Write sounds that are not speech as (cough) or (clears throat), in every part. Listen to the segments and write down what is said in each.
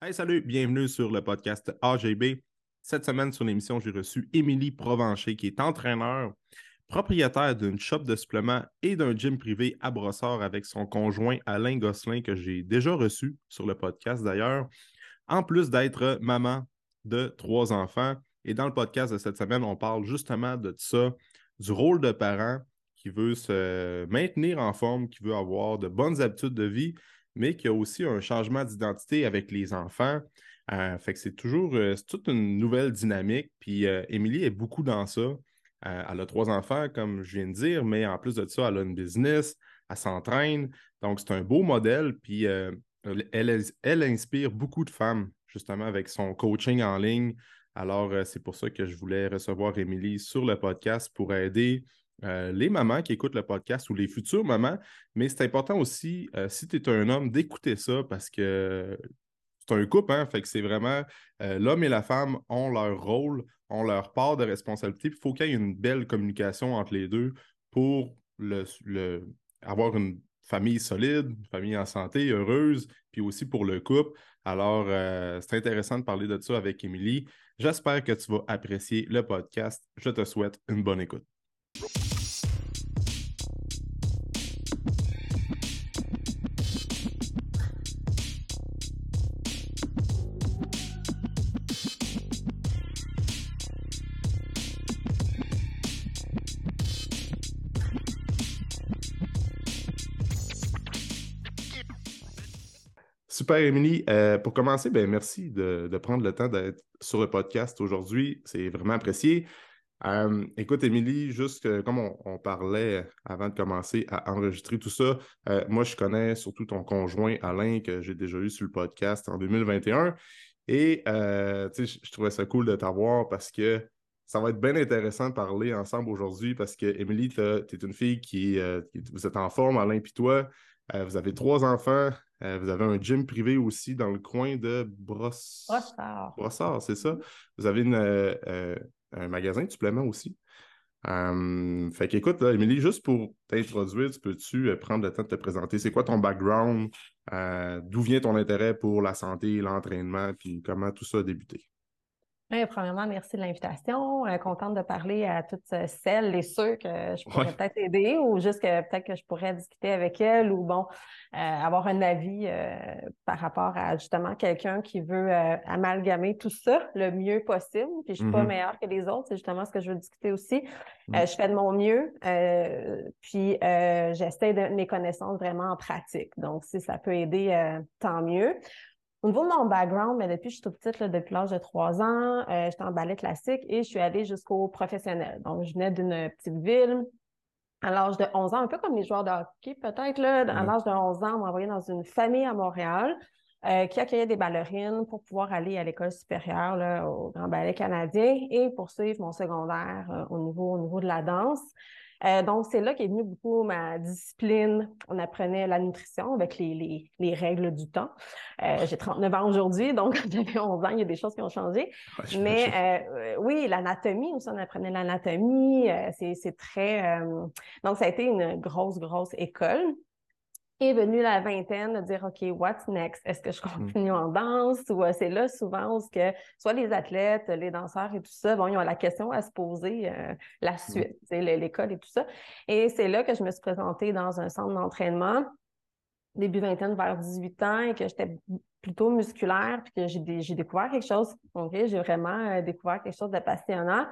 Hey, salut, bienvenue sur le podcast AGB. Cette semaine, sur l'émission, j'ai reçu Émilie Provencher, qui est entraîneur, propriétaire d'une shop de suppléments et d'un gym privé à Brossard avec son conjoint Alain Gosselin, que j'ai déjà reçu sur le podcast d'ailleurs, en plus d'être maman de trois enfants. Et dans le podcast de cette semaine, on parle justement de ça, du rôle de parent qui veut se maintenir en forme, qui veut avoir de bonnes habitudes de vie, mais qui a aussi un changement d'identité avec les enfants. Euh, fait que c'est toujours euh, toute une nouvelle dynamique. Puis euh, Émilie est beaucoup dans ça. elle a trois enfants, comme je viens de dire, mais en plus de ça, elle a une business, elle s'entraîne. Donc, c'est un beau modèle. Puis elle, elle, inspire beaucoup de femmes, justement, avec son coaching en ligne. Alors, c'est pour ça que je voulais recevoir Émilie sur le podcast pour aider euh, les mamans qui écoutent le podcast ou les futures mamans, mais c'est important aussi, euh, si tu es un homme, d'écouter ça parce que c'est un couple, hein, fait que c'est vraiment euh, l'homme et la femme ont leur rôle, ont leur part de responsabilité. Il faut qu'il y ait une belle communication entre les deux pour avoir une famille solide, une famille en santé, heureuse, puis aussi pour le couple. Alors, c'est intéressant de parler de ça avec Émilie. J'espère que tu vas apprécier le podcast. Je te souhaite une bonne écoute. Super, Émilie. Euh, pour commencer, ben, merci de, prendre le temps d'être sur le podcast aujourd'hui. C'est vraiment apprécié. Euh, écoute, Émilie, juste comme on, parlait avant de commencer à enregistrer tout ça, euh, moi, je connais surtout ton conjoint Alain, que j'ai déjà eu sur le podcast en 2021. Et je trouvais ça cool de t'avoir parce que ça va être bien intéressant de parler ensemble aujourd'hui parce que, Émilie, tu es une fille qui, vous êtes en forme, Alain puis toi. vous avez trois enfants, euh, vous avez un gym privé aussi dans le coin de Brossard. Brossard, c'est ça. Vous avez euh, euh, un magasin de suppléments aussi. fait qu'écoute, Émilie, juste pour t'introduire, peux-tu prendre le temps de te présenter? C'est quoi ton background? D'où vient ton intérêt pour la santé, l'entraînement, puis comment tout ça a débuté? Premièrement, merci de l'invitation. Euh, contente de parler à toutes celles et ceux que je pourrais peut-être aider ou juste que peut-être que je pourrais discuter avec elles ou bon, euh, avoir un avis euh, par rapport à justement quelqu'un qui veut amalgamer tout ça le mieux possible. Puis je suis pas mm-hmm. meilleure que les autres, c'est justement ce que je veux discuter aussi. Mm. je fais de mon mieux, puis j'essaie de mes connaissances vraiment en pratique. Donc, si ça peut aider, tant mieux. Au niveau de mon background, mais depuis que je suis toute petite, depuis l'âge de trois ans, euh, j'étais en ballet classique et je suis allée jusqu'au professionnel. Donc, je venais d'une petite ville. À l'âge de 11 ans, un peu comme les joueurs de hockey, peut-être, là, à l'âge de 11 ans, on m'a envoyé dans une famille à Montréal euh, qui accueillait des ballerines pour pouvoir aller à l'école supérieure, là, au Grand Ballet canadien et poursuivre mon secondaire euh, au, niveau, au niveau de la danse. Euh, donc, c'est là qu'est venue beaucoup ma discipline. On apprenait la nutrition avec les, les, règles du temps. Euh, j'ai 39 ans aujourd'hui, donc (laughs) j'avais 11 ans, il y a des choses qui ont changé. Mais euh, oui, l'anatomie aussi, on apprenait l'anatomie. c'est très... donc, ça a été une grosse, grosse école est venue la vingtaine de dire OK, what's next? Est-ce que je mmh. continue en danse? Ou euh, c'est là souvent où que soit les athlètes, les danseurs et tout ça, bon, ils ont la question à se poser euh, la mmh. suite, l'école et tout ça. Et c'est là que je me suis présentée dans un centre d'entraînement début vingtaine vers 18 ans et que j'étais plutôt musculaire puis que j'ai découvert quelque chose. OK, j'ai vraiment euh, découvert quelque chose de passionnant.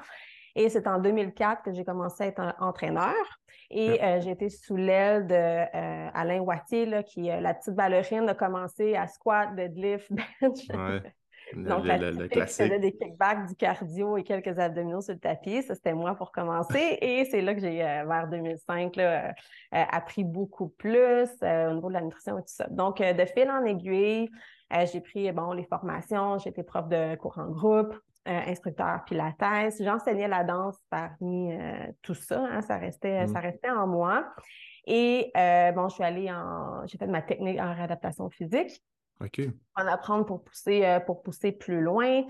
Et c'est en 2004 que j'ai commencé à être entraîneur. Et euh, j'ai été sous l'aile d'Alain euh, Alain Wattier, là, qui, euh, la petite ballerine, a commencé à squat, deadlift, (laughs) bench. Ouais. Donc, le, la le, faisait des kickbacks, du cardio et quelques abdominaux sur le tapis. Ça, c'était moi pour commencer. et c'est là que j'ai, vers 2005, là, appris beaucoup plus au niveau de la nutrition et tout ça. Donc, de fil en aiguille, j'ai pris bon, les formations, j'ai été prof de cours en groupe, euh, instructeur pilates. J'enseignais la danse parmi euh, tout ça. Hein, ça, restait, mm. ça restait en moi. Et euh, bon, je suis allée en. J'ai fait ma technique en réadaptation physique. OK. En apprendre pour pousser, pour pousser plus loin.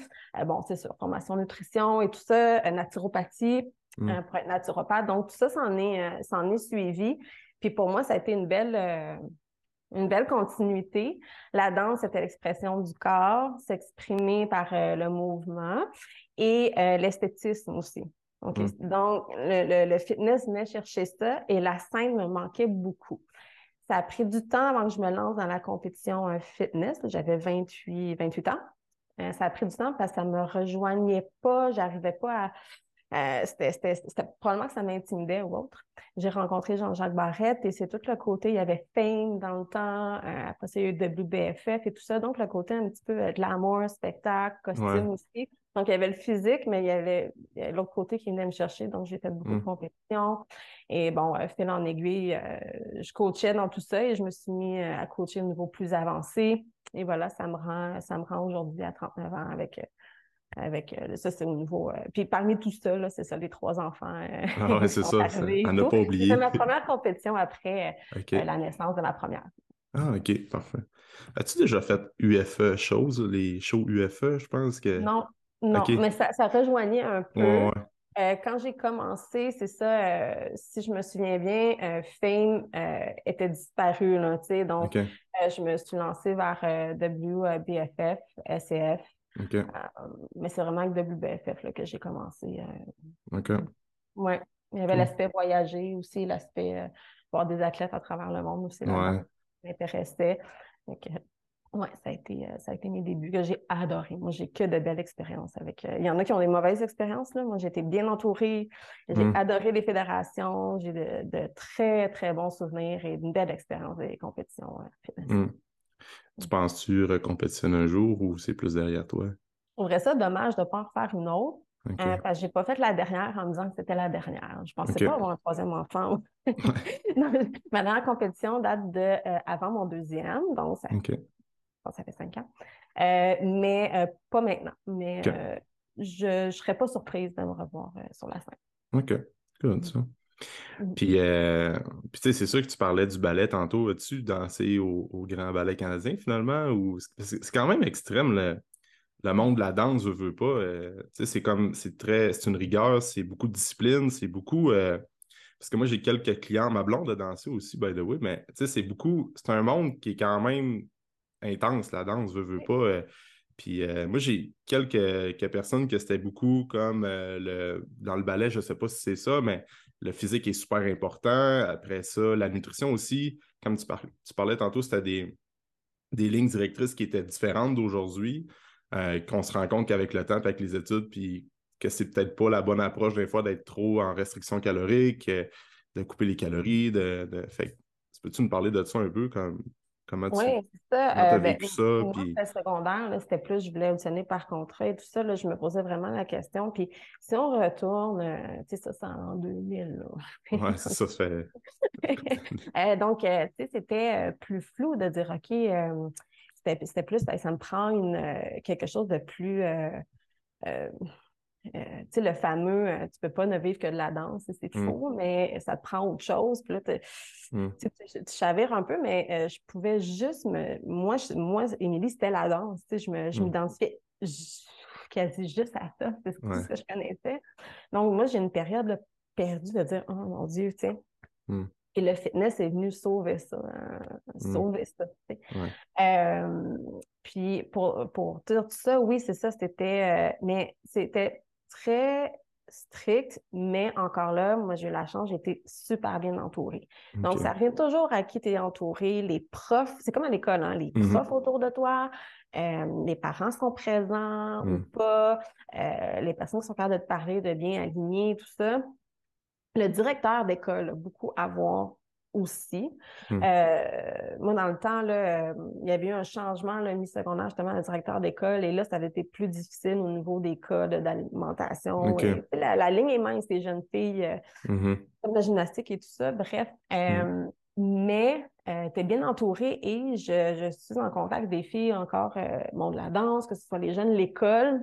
bon, c'est sûr, formation nutrition et tout ça, naturopathie mm. pour être naturopathe. Donc, tout ça, s'en est, est suivi. Puis pour moi, ça a été une belle une belle continuité. La danse, c'était l'expression du corps, s'exprimer par euh, le mouvement et euh, l'esthétisme aussi. Mm. Donc, le, fitness venait chercher ça et la scène me manquait beaucoup. Ça a pris du temps avant que je me lance dans la compétition euh, fitness. J'avais 28, 28 ans. ça a pris du temps parce que ça ne me rejoignait pas. J'arrivais pas à, euh, c'était probablement que ça m'intimidait ou autre. J'ai rencontré Jean-Jacques Barrette et c'est tout le côté, il y avait Fame dans le temps, euh, après c'est eu WBFF et tout ça, donc le côté un petit peu euh, glamour, spectacle, costume aussi. Donc il y avait le physique, mais il y avait, l'autre côté qui venait me chercher, donc j'ai fait beaucoup de mm. compétitions. Et bon, fil en aiguille, je coachais dans tout ça et je me suis mis à coacher au niveau plus avancé. Et voilà, ça me rend, ça me rend aujourd'hui à 39 ans avec avec euh, ça, c'est au niveau. Euh, puis parmi tout ça, c'est ça, les trois enfants. Euh, ah ouais, (laughs) c'est ça. On n'a pas oublié. C'est ma (laughs) première compétition après la naissance de ma première. Ah, OK, parfait. As-tu déjà fait UFE choses, les shows UFE, je pense que. Non, non, mais ça, ça, rejoignait un peu. quand j'ai commencé, c'est ça, si je me souviens bien, Fame était disparu, là, tu sais, donc je me suis lancée vers WBFF, SCF, euh, mais c'est vraiment avec WBFF que j'ai commencé. Euh, OK. Oui. Il y avait l'aspect voyager aussi, l'aspect euh, voir des athlètes à travers le monde aussi. Ouais. M'intéressait. Oui, ça, a été, ça a été mes débuts que j'ai adoré. Moi, j'ai que de belles expériences avec. il y en a qui ont des mauvaises expériences. Là. Moi, j'ai été bien entourée. J'ai mm. adoré les fédérations. J'ai de, très, très bons souvenirs et une belle expérience des compétitions. Tu penses-tu recompétitionner un jour ou c'est plus derrière toi? Je trouverais ça dommage de ne pas en refaire une autre. Euh, parce que je n'ai pas fait la dernière en me disant que c'était la dernière. Je ne pensais pas avoir un troisième enfant. (laughs) (laughs) ma dernière compétition date de euh, avant mon deuxième, donc ça, ça fait cinq ans. Euh, mais pas maintenant. Mais je ne serais pas surprise de me revoir sur la scène. OK. Good, ça. Mmh. Euh, puis, tu sais, c'est sûr que tu parlais du ballet tantôt. As-tu dansé au, Grand Ballet canadien finalement? ou C'est quand même extrême le, le, monde de la danse, je veux pas. Euh, tu sais, c'est comme, c'est très, c'est une rigueur, c'est beaucoup de discipline, c'est beaucoup. Euh, parce que moi, j'ai quelques clients, ma blonde a dansé aussi, by the way, mais tu sais, c'est beaucoup, c'est un monde qui est quand même intense, la danse, je veux pas. Puis moi, j'ai quelques, personnes que c'était beaucoup comme le, dans le ballet, je ne sais pas si c'est ça, mais le physique est super important. Après ça, la nutrition aussi, comme tu, parlais tantôt, c'était des, des lignes directrices qui étaient différentes d'aujourd'hui, euh, qu'on se rend compte qu'avec le temps, avec les études, puis que c'est peut-être pas la bonne approche des fois d'être trop en restriction calorique, euh, de couper les calories, de. peux-tu nous parler de ça un peu comme Comment tu oui, c'est ça. Euh, ben, ça? Puis... secondaire, c'était plus, je voulais auditionner par contrat et tout ça. Là, je me posais vraiment la question. Puis si on retourne, euh, tu sais, ça, c'est en 2000. (laughs) Oui, c'est ça, ça fait. (laughs) euh, donc, euh, tu sais, c'était plus flou de dire, OK, c'était plus, ça me prend une, quelque chose de plus euh, tu sais, le fameux euh, tu peux pas ne vivre que de la danse, c'est mm. faux, mais ça te prend autre chose. Puis là, mm. tu, chavires un peu, mais euh, je pouvais juste me. Moi, moi Émilie, c'était la danse. Tu sais, je mm. m'identifiais quasi juste à ça. C'est ce, que je connaissais. Donc, moi, j'ai une période perdue de dire Oh mon Dieu, tu sais. Et le fitness est venu sauver ça, hein, sauver ça. puis pour, pour dire tout ça, oui, c'est ça, c'était, mais c'était très strict, mais encore là, moi, j'ai eu la chance, j'ai été super bien entourée. Donc, ça revient toujours à qui tu es entouré, les profs, c'est comme à l'école, hein, les mm-hmm. profs autour de toi, euh, les parents sont présents ou mm. pas, euh, les personnes qui sont capables de te parler, de bien aligner, tout ça. Le directeur d'école a beaucoup à voir aussi. Hmm. Euh, moi, dans le temps, là, euh, il y avait eu un changement, le mi-secondaire, justement, le directeur d'école, et là, ça avait été plus difficile au niveau des codes d'alimentation. La, ligne est mince, les jeunes filles, euh, mm-hmm. comme la gymnastique et tout ça. Bref. Hmm. Mais tu es bien entouré et je, suis en contact des filles encore, monde de la danse, que ce soit les jeunes, l'école,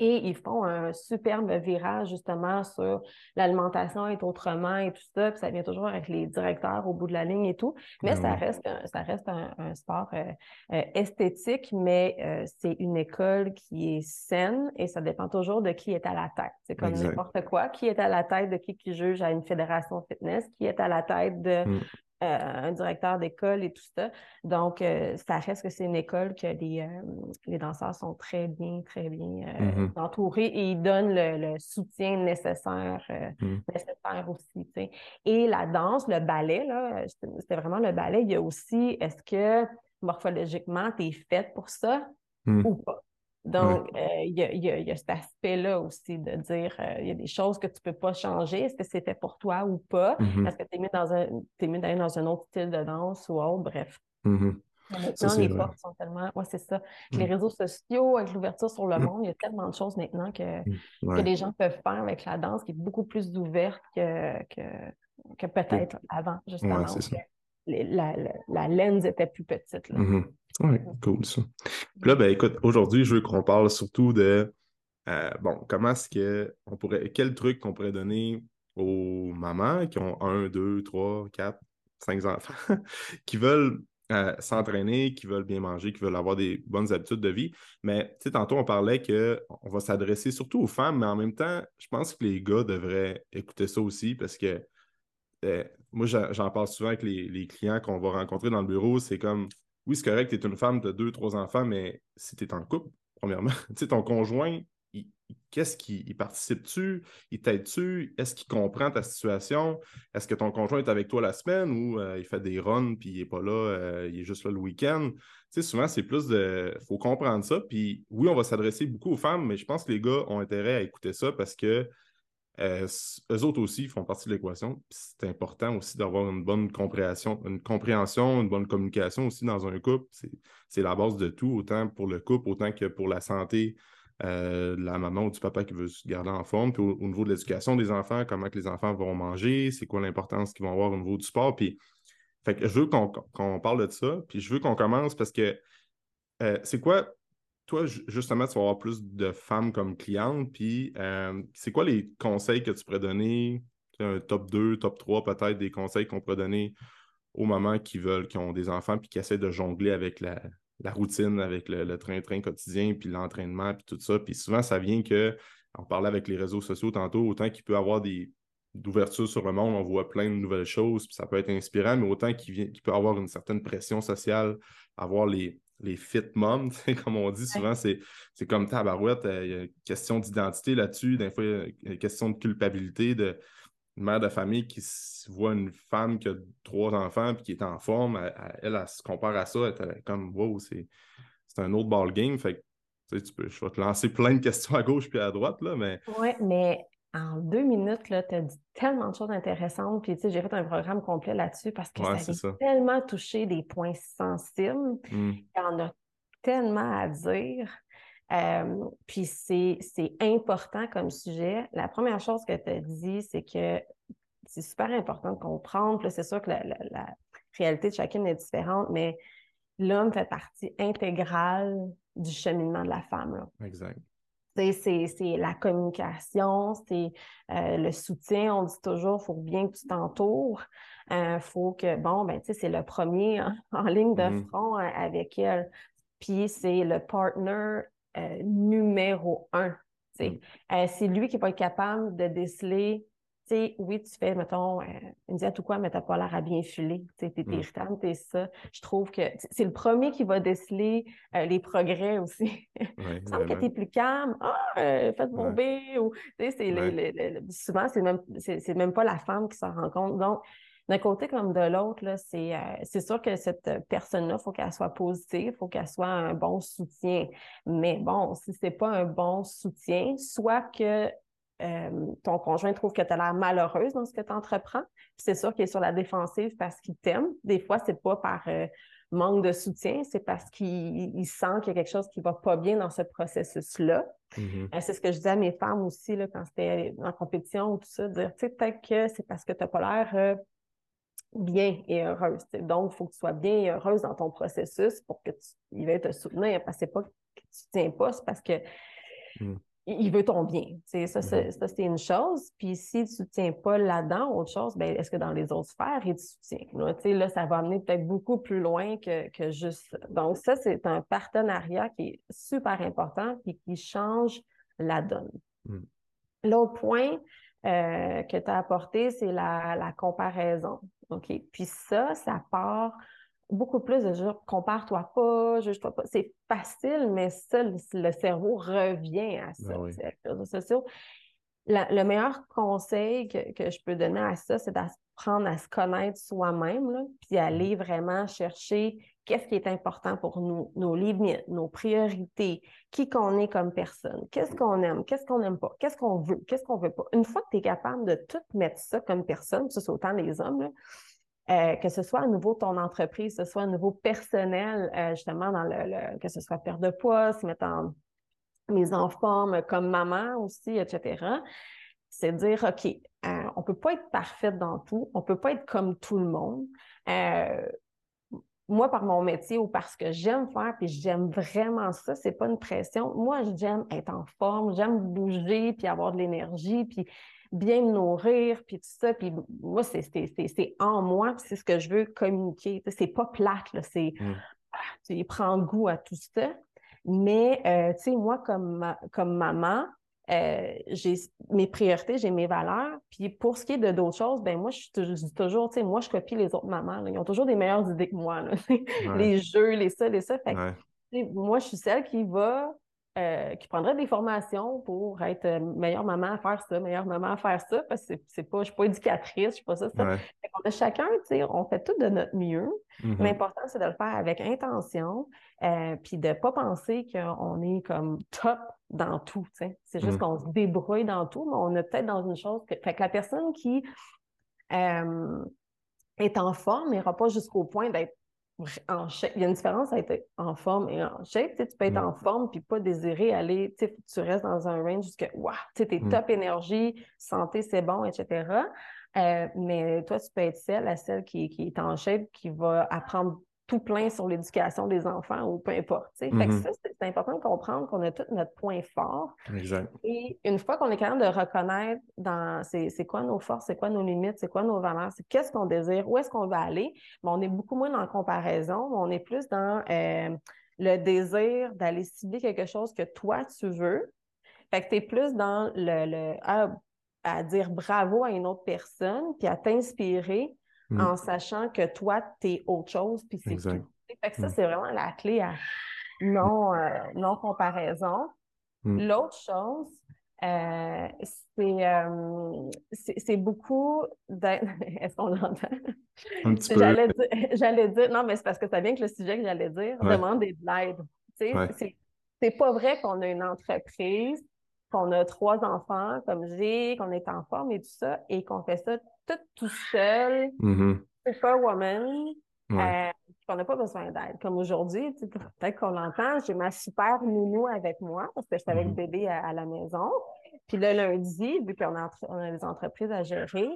et ils font un superbe virage justement sur l'alimentation et autrement et tout ça. Puis ça vient toujours avec les directeurs au bout de la ligne et tout. Mais ben ça, reste un, ça reste un, sport euh, euh, esthétique, mais euh, c'est une école qui est saine et ça dépend toujours de qui est à la tête. C'est comme n'importe quoi. Qui est à la tête de qui qui juge à une fédération fitness, qui est à la tête de. Mm. un directeur d'école et tout ça. Donc, ça reste que c'est une école que les, les danseurs sont très bien, très bien mm-hmm. entourés et ils donnent le, soutien nécessaire, mm. nécessaire aussi. Et la danse, le ballet, là, c'était vraiment le ballet. Il y a aussi, est-ce que morphologiquement, tu es faite pour ça mm. ou pas? Donc, euh, il y, a, cet aspect-là aussi de dire, euh, il y a des choses que tu ne peux pas changer. Est-ce que c'était pour toi ou pas? Mm-hmm. Est-ce que tu es mieux, dans d'aller dans un autre style de danse ou autre? Bref. Mm-hmm. Maintenant, les portes sont tellement. Oui, c'est ça. Les mm. réseaux sociaux, avec l'ouverture sur le mm. monde, il y a tellement de choses maintenant que, que les gens peuvent faire avec la danse qui est beaucoup plus ouverte que, que, peut-être avant, justement. La, la, lens était plus petite. Là. Mm-hmm. Oui, cool ça. Puis là, ben écoute, aujourd'hui, je veux qu'on parle surtout de euh, bon, comment est-ce que on pourrait. Quel truc qu'on pourrait donner aux mamans qui ont un, deux, trois, quatre, cinq enfants, (laughs) qui veulent euh, s'entraîner, qui veulent bien manger, qui veulent avoir des bonnes habitudes de vie. Mais tu sais, tantôt, on parlait qu'on va s'adresser surtout aux femmes, mais en même temps, je pense que les gars devraient écouter ça aussi parce que euh, moi, j'en parle souvent avec les, clients qu'on va rencontrer dans le bureau. C'est comme oui, c'est correct, tu es une femme, tu as deux, trois enfants, mais si tu es en couple, premièrement, (laughs) tu sais, ton conjoint, qu'est-ce qu'il participe-tu? Il t'aide-tu? Est-ce qu'il comprend ta situation? Est-ce que ton conjoint est avec toi la semaine ou euh, il fait des runs puis il n'est pas là, euh, il est juste là le week-end? Tu sais, souvent, c'est plus de. Il faut comprendre ça. Puis oui, on va s'adresser beaucoup aux femmes, mais je pense que les gars ont intérêt à écouter ça parce que euh, eux autres aussi font partie de l'équation. C'est important aussi d'avoir une bonne compréhension, une compréhension, une bonne communication aussi dans un couple. C'est la base de tout, autant pour le couple, autant que pour la santé euh, de la maman ou du papa qui veut se garder en forme. Puis au, niveau de l'éducation des enfants, comment que les enfants vont manger, c'est quoi l'importance qu'ils vont avoir au niveau du sport. Puis je veux qu'on parle de ça. Puis je veux qu'on commence parce que euh, c'est quoi toi, justement, tu vas avoir plus de femmes comme clientes. Puis, euh, c'est quoi les conseils que tu pourrais donner? Un top 2, top 3, peut-être des conseils qu'on pourrait donner aux mamans qui veulent, qui ont des enfants, puis qui essaient de jongler avec la, routine, avec le train-train quotidien, puis l'entraînement, puis tout ça. Puis souvent, ça vient que, on parlait avec les réseaux sociaux tantôt, autant qu'il peut avoir des d'ouverture sur le monde, on voit plein de nouvelles choses, puis ça peut être inspirant, mais autant qu'il peut avoir une certaine pression sociale, avoir les, les fit moms, (laughs) comme on dit souvent, c'est, comme tabarouette, euh, il y a une question d'identité là-dessus, des fois, il y a une question de culpabilité de mère de famille qui voit une femme qui a trois enfants et qui est en forme, elle, elle, se compare à ça, elle est comme wow, c'est, un autre ball game. Fait tu peux, je vais te lancer plein de questions à gauche puis à droite, là, mais. Oui, mais en deux minutes, tu as dit tellement de choses intéressantes. Puis, tu sais, j'ai fait un programme complet là-dessus parce que ça a tellement touché des points sensibles. Mmh. Il y en a tellement à dire. puis, c'est important comme sujet. La première chose que tu as dit, c'est que c'est super important de comprendre. C'est sûr que la, la, réalité de chacune est différente, mais l'homme fait partie intégrale du cheminement de la femme. Là. Exact. C'est la communication, c'est euh, le soutien. On dit toujours, il faut bien que tu t'entoures. Il euh, faut que, bon, ben, tu sais, c'est le premier (laughs) en, ligne de mm-hmm. front euh, avec elle. Puis c'est le partner numéro un. Mm. c'est lui qui va être capable de déceler sais, oui, tu fais, mettons, euh, une diète ou quoi, mais tu n'as pas l'air à bien filer. Tu es, mm. irritante, tu ça. Je trouve que c'est le premier qui va déceler euh, les progrès aussi. (laughs) Ouais, Il semble que tu es plus calme. Ah, euh, faites bomber. Ou, souvent, c'est même, c'est, même pas la femme qui s'en rend compte. Donc, d'un côté comme de l'autre, c'est, c'est sûr que cette personne-là, il faut qu'elle soit positive, il faut qu'elle soit un bon soutien. Mais bon, si ce n'est pas un bon soutien, soit que euh, ton conjoint trouve que tu as l'air malheureuse dans ce que tu entreprends. C'est sûr qu'il est sur la défensive parce qu'il t'aime. Des fois, c'est pas par euh, manque de soutien, c'est parce qu'il sent qu'il y a quelque chose qui va pas bien dans ce processus-là. Mm-hmm. Euh, c'est ce que je disais à mes femmes aussi là, quand c'était en compétition ou tout ça, dire, tu sais, peut-être que c'est parce que tu n'as pas l'air bien et heureuse. Donc, il faut que tu sois bien et heureuse dans ton processus pour que tu, veuille te soutenir. Parce que c'est pas que tu tiens pas, c'est parce que mm il veut ton bien. Ça, mm-hmm. ça c'est une chose. Puis si tu ne tiens pas là-dedans, autre chose, ben, est-ce que dans les autres sphères, il te soutient? Là, là ça va amener peut-être beaucoup plus loin que, que juste Donc, ça, c'est un partenariat qui est super important et qui change la donne. Mm. L'autre point euh, que tu as apporté, c'est la, comparaison. OK? Puis ça, ça part beaucoup plus de genre compare-toi pas, juge-toi pas. C'est facile, mais ça, le, cerveau revient à ça, ben le meilleur conseil que, je peux donner à ça, c'est d'apprendre à se connaître soi-même, puis mmh. aller vraiment chercher qu'est-ce qui est important pour nous, nos limites, nos priorités, qui qu'on est comme personne, qu'est-ce qu'on aime, qu'est-ce qu'on n'aime pas, qu'est-ce qu'on veut, qu'est-ce qu'on veut pas. Une fois que tu es capable de tout mettre ça comme personne, ça c'est autant les hommes, euh, que ce soit à nouveau ton entreprise, que ce soit à nouveau personnel, euh, justement, dans le, que ce soit perte de poids, se mettre en mise en forme comme maman aussi, etc. C'est dire, OK, euh, on ne peut pas être parfaite dans tout, on ne peut pas être comme tout le monde. moi, par mon métier ou parce que j'aime faire, puis j'aime vraiment ça, c'est pas une pression. Moi, j'aime être en forme, j'aime bouger, puis avoir de l'énergie, puis bien me nourrir, puis tout ça. Puis moi, c'est en moi, puis c'est ce que je veux communiquer. C'est pas plate, là, c'est... Mmh. Ah, tu prends goût à tout ça. Mais, euh, tu sais, moi, comme, comme maman, euh, j'ai mes priorités, j'ai mes valeurs. Puis pour ce qui est de d'autres choses, ben moi, je, dis toujours, tu sais, moi, je copie les autres mamans. Ils ont toujours des meilleures idées que moi. (laughs) les jeux, les ça, les ça. Fait moi, je suis celle qui va euh, qui prendrait des formations pour être euh, meilleure maman à faire ça, meilleure maman à faire ça, parce que c'est pas, je ne suis pas éducatrice, je ne suis pas ça. ça. On a chacun, on fait tout de notre mieux. Mm-hmm. L'important, c'est de le faire avec intention, euh, puis de ne pas penser qu'on est comme top dans tout. C'est juste mm. qu'on se débrouille dans tout, mais on est peut-être dans une chose que. Fait que la personne qui est en forme n'ira pas jusqu'au point d'être en shape. Il y a une différence à être en forme et en shape. Tu, peux être mm. en forme puis pas désirer aller, tu, restes dans un range jusqu'à wow, tu es mm. top énergie, santé, c'est bon, etc. Euh, mais toi, tu peux être celle, la celle qui, qui, est en shape, qui va apprendre tout plein sur l'éducation des enfants ou peu importe. Mm-hmm. ça, c'est important de comprendre qu'on a tout notre point fort. Exact. Et une fois qu'on est capable de reconnaître dans c'est quoi nos forces, c'est quoi nos limites, c'est quoi nos valeurs, c'est qu'est-ce qu'on désire, où est-ce qu'on va aller, mais on est beaucoup moins dans la comparaison, mais on est plus dans euh, le désir d'aller cibler quelque chose que toi tu veux. Fait que tu es plus dans le, à dire bravo à une autre personne, puis à t'inspirer Mm. en sachant que toi, tu es autre chose, puis c'est tout. Fait que ça, mm. c'est vraiment la clé à non, euh, non comparaison. Mm. L'autre chose, euh, euh, c'est beaucoup d'être. (laughs) Est-ce qu'on l'entend? Un petit peu. (laughs) J'allais dire, non, mais c'est parce que ça vient que le sujet que j'allais dire, demander de l'aide. C'est pas vrai qu'on a une entreprise, qu'on a trois enfants comme j'ai, qu'on est en forme et tout ça, et qu'on fait ça tout tout seul, mm-hmm. superwoman, euh, qu'on n'a pas besoin d'aide. Comme aujourd'hui, peut-être qu'on l'entend, j'ai ma super nounou avec moi parce que je suis avec le mm-hmm. bébé à, la maison. Puis le lundi, vu qu'on a, on a des entreprises à gérer,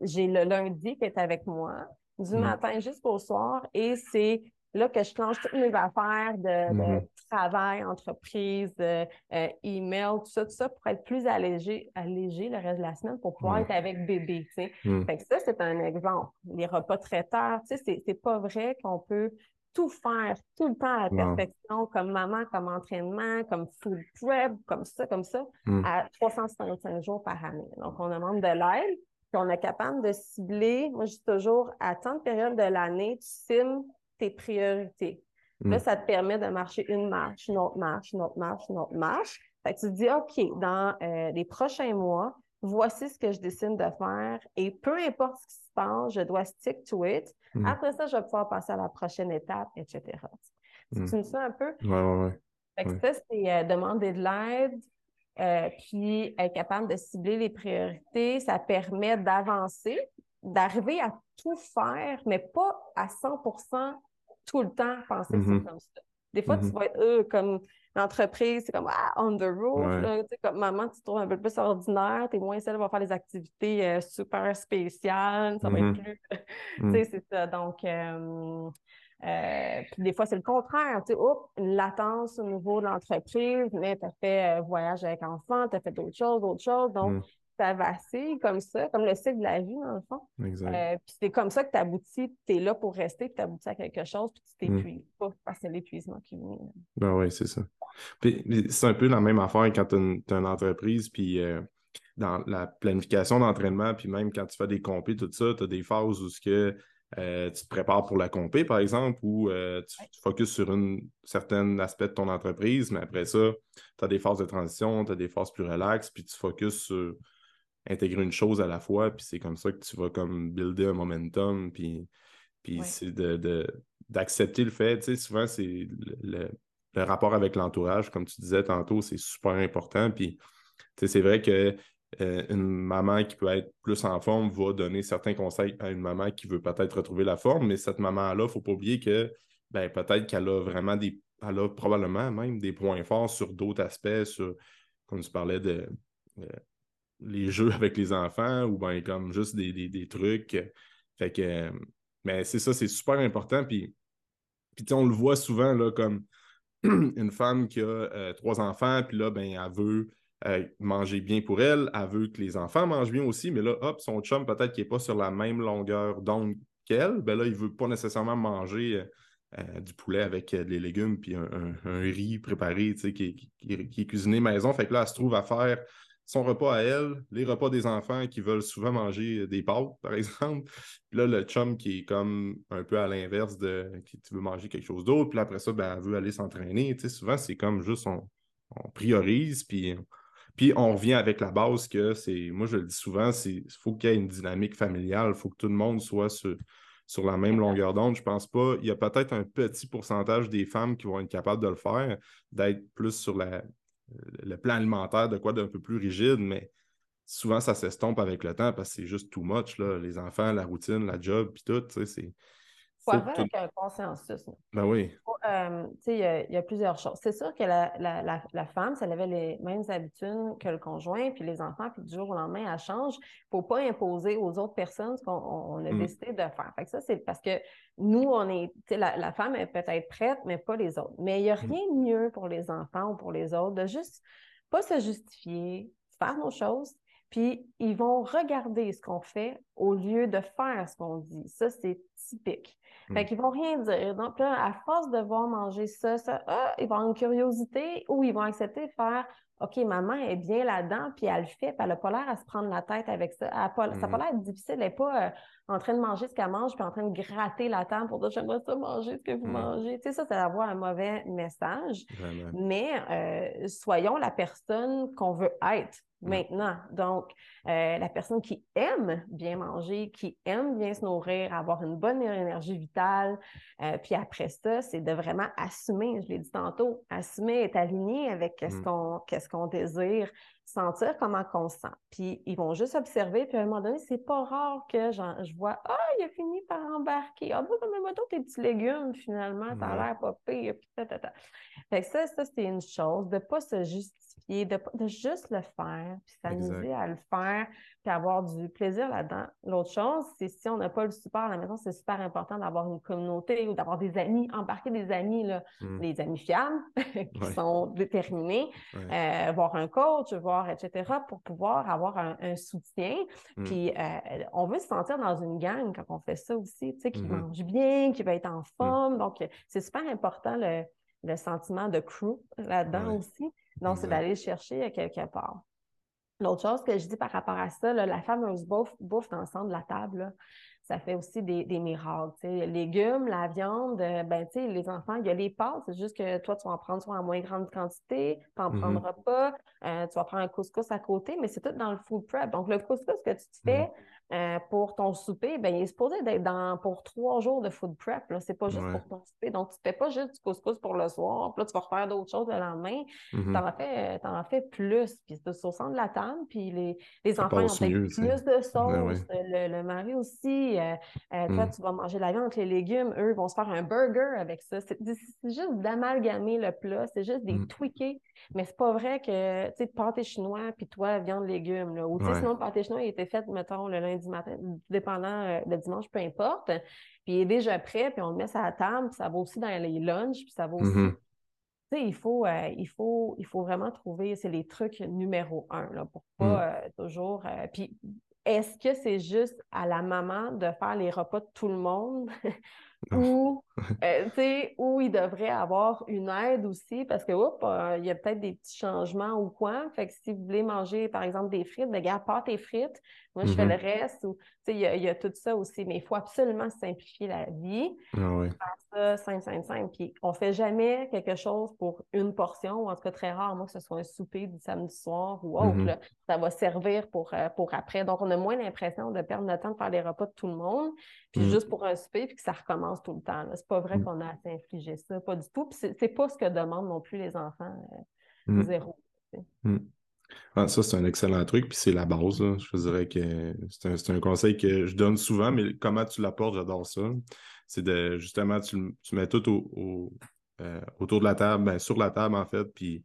j'ai le lundi qui est avec moi du mm. matin jusqu'au soir et c'est là que je change toutes mes affaires de, travail, entreprise, euh, euh, email, tout ça, tout ça pour être plus allégé, allégé le reste de la semaine pour pouvoir être avec bébé. Mm. Fait que ça, c'est un exemple. Les repas traiteurs, tu sais, c'est pas vrai qu'on peut tout faire tout le temps à la perfection, comme maman, comme entraînement, comme food prep, comme ça, comme ça, mm. à 365 jours par année. Donc, on demande de l'aide, puis on est capable de cibler, moi je dis toujours, à tant de périodes de l'année, tu cimes tes priorités. Là, mm. ça te permet de marcher une marche, une autre marche, une autre marche, une autre marche. Fait que tu te dis, OK, dans euh, les prochains mois, voici ce que je décide de faire et peu importe ce qui se passe, je dois stick to it. Mm. Après ça, je vais pouvoir passer à la prochaine étape, etc. Tu, me sens un peu? Oui, oui, oui. Fait que ça, c'est euh, demander de l'aide, euh, puis être capable de cibler les priorités. Ça permet d'avancer, d'arriver à tout faire, mais pas à 100 tout le temps penser mm-hmm. comme ça. Des fois, tu mm-hmm. vas être euh, comme l'entreprise, c'est comme ah, on the road. comme maman, tu te trouves un peu plus ordinaire, tu es moins celle qui va faire des activités euh, super spéciales, ça va être mm-hmm. plus. (laughs) Mm. c'est ça. Donc, euh, puis des fois, c'est le contraire. Tu sais, une latence au niveau de l'entreprise, mais tu as fait voyage avec enfant, tu as fait d'autres choses, d'autres choses. Donc, mm ça vacille comme ça, comme le cycle de la vie, dans le fond. Exact. Euh, puis c'est comme ça que tu aboutis, tu es là pour rester, puis tu aboutis à quelque chose, puis tu mm. t'épuises pas, parce que c'est l'épuisement qui vient. Ben oui, c'est ça. Puis c'est un peu la même affaire quand tu as, une entreprise, puis euh, dans la planification d'entraînement, puis même quand tu fais des compés, tout ça, tu as des phases où ce que, euh, tu te prépares pour la compé, par exemple, ou euh, tu, tu focuses sur un certain aspect de ton entreprise, mais après ça, tu as des phases de transition, tu as des phases plus relaxes, puis tu focuses sur intégrer une chose à la fois, puis c'est comme ça que tu vas comme builder un momentum, puis, puis c'est d'accepter le fait, tu sais, souvent c'est le, rapport avec l'entourage, comme tu disais tantôt, c'est super important, puis c'est vrai que euh, une maman qui peut être plus en forme va donner certains conseils à une maman qui veut peut-être retrouver la forme, mais cette maman-là, il ne faut pas oublier que ben, peut-être qu'elle a vraiment des. Elle a probablement même des points forts sur d'autres aspects, sur, comme tu parlais de les jeux avec les enfants ou ben comme juste des, trucs. Fait que mais c'est ça, c'est super important. Puis, on le voit souvent comme (clears throat) une femme qui a euh, trois enfants, puis là, ben, elle veut euh, manger bien pour elle, elle veut que les enfants mangent bien aussi, mais là, hop, son chum, peut-être qu'il n'est pas sur la même longueur d'onde qu'elle, ben là, il ne veut pas nécessairement manger euh, du poulet avec des légumes puis un, riz préparé, tu sais, qui, qui, est cuisiné maison. Fait que là, elle se trouve à faire son repas à elle, les repas des enfants qui veulent souvent manger des pâtes, par (laughs) exemple. Puis là, le chum qui est comme un peu à l'inverse de qui veut manger quelque chose d'autre. Puis après ça, ben, elle veut aller s'entraîner. Tu sais, souvent, c'est comme juste on, priorise, puis, puis on revient avec la base que c'est, moi je le dis souvent, il faut qu'il y ait une dynamique familiale, il faut que tout le monde soit sur, sur la même longueur d'onde. Je pense pas. Il y a peut-être un petit pourcentage des femmes qui vont être capables de le faire, d'être plus sur la, le plan alimentaire de quoi d'un peu plus rigide, mais souvent ça s'estompe avec le temps parce que c'est juste too much. Les enfants, la routine, la job, puis tout, tu c'est. Faut avoir un consensus. Ben oui. Euh, il y, a plusieurs choses. C'est sûr que la, femme, si elle avait les mêmes habitudes que le conjoint, puis les enfants, puis du jour au lendemain, elle change. Il ne faut pas imposer aux autres personnes ce qu'on a mm. décidé de faire. Fait que ça, c'est parce que nous, on est, la, femme est peut-être prête, mais pas les autres. Mais il n'y a mm. rien de mieux pour les enfants ou pour les autres de juste pas se justifier, faire nos choses, puis ils vont regarder ce qu'on fait au lieu de faire ce qu'on dit. Ça, c'est typique. Fait mm. qu'ils vont rien dire. Donc là, à force de voir manger ça, ça, ah, ils vont avoir une curiosité ou ils vont accepter de faire OK, maman est bien là-dedans, puis elle le fait, puis elle n'a pas l'air à se prendre la tête avec ça. Ça n'a pas mm. l'air difficile, elle n'est pas euh, en train de manger ce qu'elle mange, puis en train de gratter la table pour dire j'aimerais ça manger ce que vous mm. mangez. Tu sais, ça, c'est d'avoir un mauvais message. Mais euh, soyons la personne qu'on veut être maintenant. Donc, euh, la personne qui aime bien manger, qui aime bien se nourrir, avoir une bonne énergie vitale, euh, puis après ça, c'est de vraiment assumer, je l'ai dit tantôt, assumer, être aligné avec ce mmh. qu'on qu'est-ce qu'on désire, sentir comment on se sent. Puis ils vont juste observer, puis à un moment donné, c'est pas rare que je vois Ah, il a fini par embarquer. Ah, ben, mais toi, tes petits légumes, finalement, ça a l'air pas pire. Puis Fait que ça, ça c'est une chose, de pas se justifier, de, de juste le faire, puis s'amuser à le faire, puis avoir du plaisir là-dedans. L'autre chose, c'est si on n'a pas le support à la maison, c'est super important d'avoir une communauté ou d'avoir des amis, embarquer des amis, là, mmh. des amis fiables (laughs) qui sont déterminés, euh, voir un coach, voir, etc., pour pouvoir avoir un, soutien. Mmh. Puis euh, on veut se sentir dans une gang quand on fait ça aussi, tu sais, qui mmh mange bien, qui va être en forme. Donc, c'est super important le, le, sentiment de crew là-dedans aussi. Donc, c'est d'aller chercher quelque part. L'autre chose que je dis par rapport à ça, la fameuse bouffe, bouffe dans le centre de la table, ça fait aussi des, des miracles. Les légumes, la viande, euh, ben, les enfants, il y a les pâtes, c'est juste que toi, tu vas en prendre soit en moins grande quantité, tu n'en mm-hmm. prendras pas, euh, tu vas prendre un couscous à côté, mais c'est tout dans le food prep. Donc, le couscous que tu te fais, mm-hmm. Euh, pour ton souper, ben, il est supposé d'être dans, pour trois jours de food prep. Ce n'est pas juste pour ton souper. Donc, tu ne fais pas juste du couscous pour le soir. Puis là, tu vas refaire d'autres choses le lendemain. Mm-hmm. Tu en, as fait, en fais plus. Puis c'est au centre de la table. Puis les, les enfants ont peut-être plus de ben sauce. le, mari aussi. Euh, euh, toi, mm. tu vas manger la viande avec les légumes. Eux vont se faire un burger avec ça. C'est juste d'amalgamer le plat. C'est juste des mm. tweaker. Mais c'est pas vrai que, tu sais, pâté chinois, puis toi, viande, légumes. Là. Ou, tu sais, sinon, le pâté chinois, il était fait, mettons, le lundi matin, dépendant euh, le dimanche, peu importe. Puis il est déjà prêt, puis on le met à la table, puis ça va aussi dans les lunchs, puis ça va aussi. Mm-hmm. Tu sais, il faut, euh, il, faut, il faut vraiment trouver, c'est les trucs numéro un, là, pour pas mm. euh, toujours. puis est-ce que c'est juste à la maman de faire les repas de tout le monde? (laughs) ou, euh, où il devrait avoir une aide aussi, parce que, euh, il y a peut-être des petits changements ou quoi. Fait que si vous voulez manger, par exemple, des frites, ben, regarde, pas tes frites, moi, je fais le mm-hmm. reste. Ou, il y, y, a tout ça aussi, mais il faut absolument simplifier la vie. Ah oui. Faire ça simple, simple, simple. Puis on fait jamais quelque chose pour une portion, ou en tout cas très rarement que ce soit un souper du samedi soir ou autre. Mm-hmm. Ça va servir pour, euh, pour après. Donc, on a moins l'impression de perdre notre temps de faire les repas de tout le monde, puis mm. juste pour un souper, puis que ça recommence tout le temps. C'est pas vrai mm. qu'on a à s'infliger ça, pas du tout. Puis c'est pas ce que demandent non plus les enfants euh, mm. zéro. Ah, ça, c'est un excellent truc, puis c'est la base. Je dirais que c'est un, conseil que je donne souvent, mais comment tu l'apportes, j'adore ça. C'est de justement, tu, mets tout euh, autour de la table, ben, sur la table en fait, puis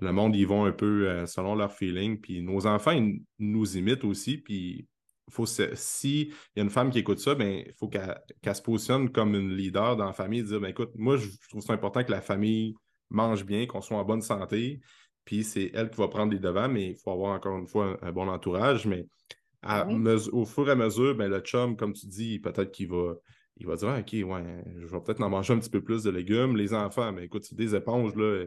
le monde, ils vont un peu euh, selon leur feeling, puis nos enfants, ils nous imitent aussi, puis faut si il y a une femme qui écoute ça, ben, il faut qu'elle se positionne comme une leader dans la famille et dire ben, écoute, moi, je, trouve ça important que la famille mange bien, qu'on soit en bonne santé. Puis c'est elle qui va prendre les devants, mais il faut avoir encore une fois un, bon entourage. Mais au fur et à mesure, ben, le chum, comme tu dis, peut-être qu'il va, il va dire ah, OK, ouais, je vais peut-être en manger un petit peu plus de légumes. Les enfants, mais ben, écoute, c'est des éponges, là.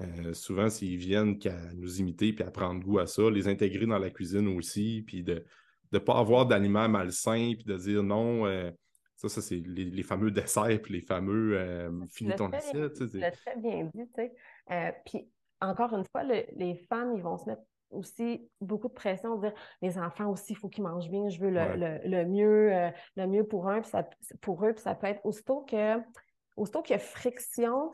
Euh, souvent, s'ils viennent qu'à nous imiter puis à prendre goût à ça, les intégrer dans la cuisine aussi, puis de ne pas avoir d'aliments malsains, puis de dire non. Euh, ça, ça c'est les, fameux desserts, puis les fameux euh, finis ton assiette. Tu l'as très bien dit, tu sais. puis encore une fois, les femmes, ils vont se mettre aussi beaucoup de pression, dire les enfants aussi, il faut qu'ils mangent bien, je veux le, mieux, euh, le mieux pour un, ça, pour eux, puis ça peut être aussitôt que aussitôt qu'il y a friction,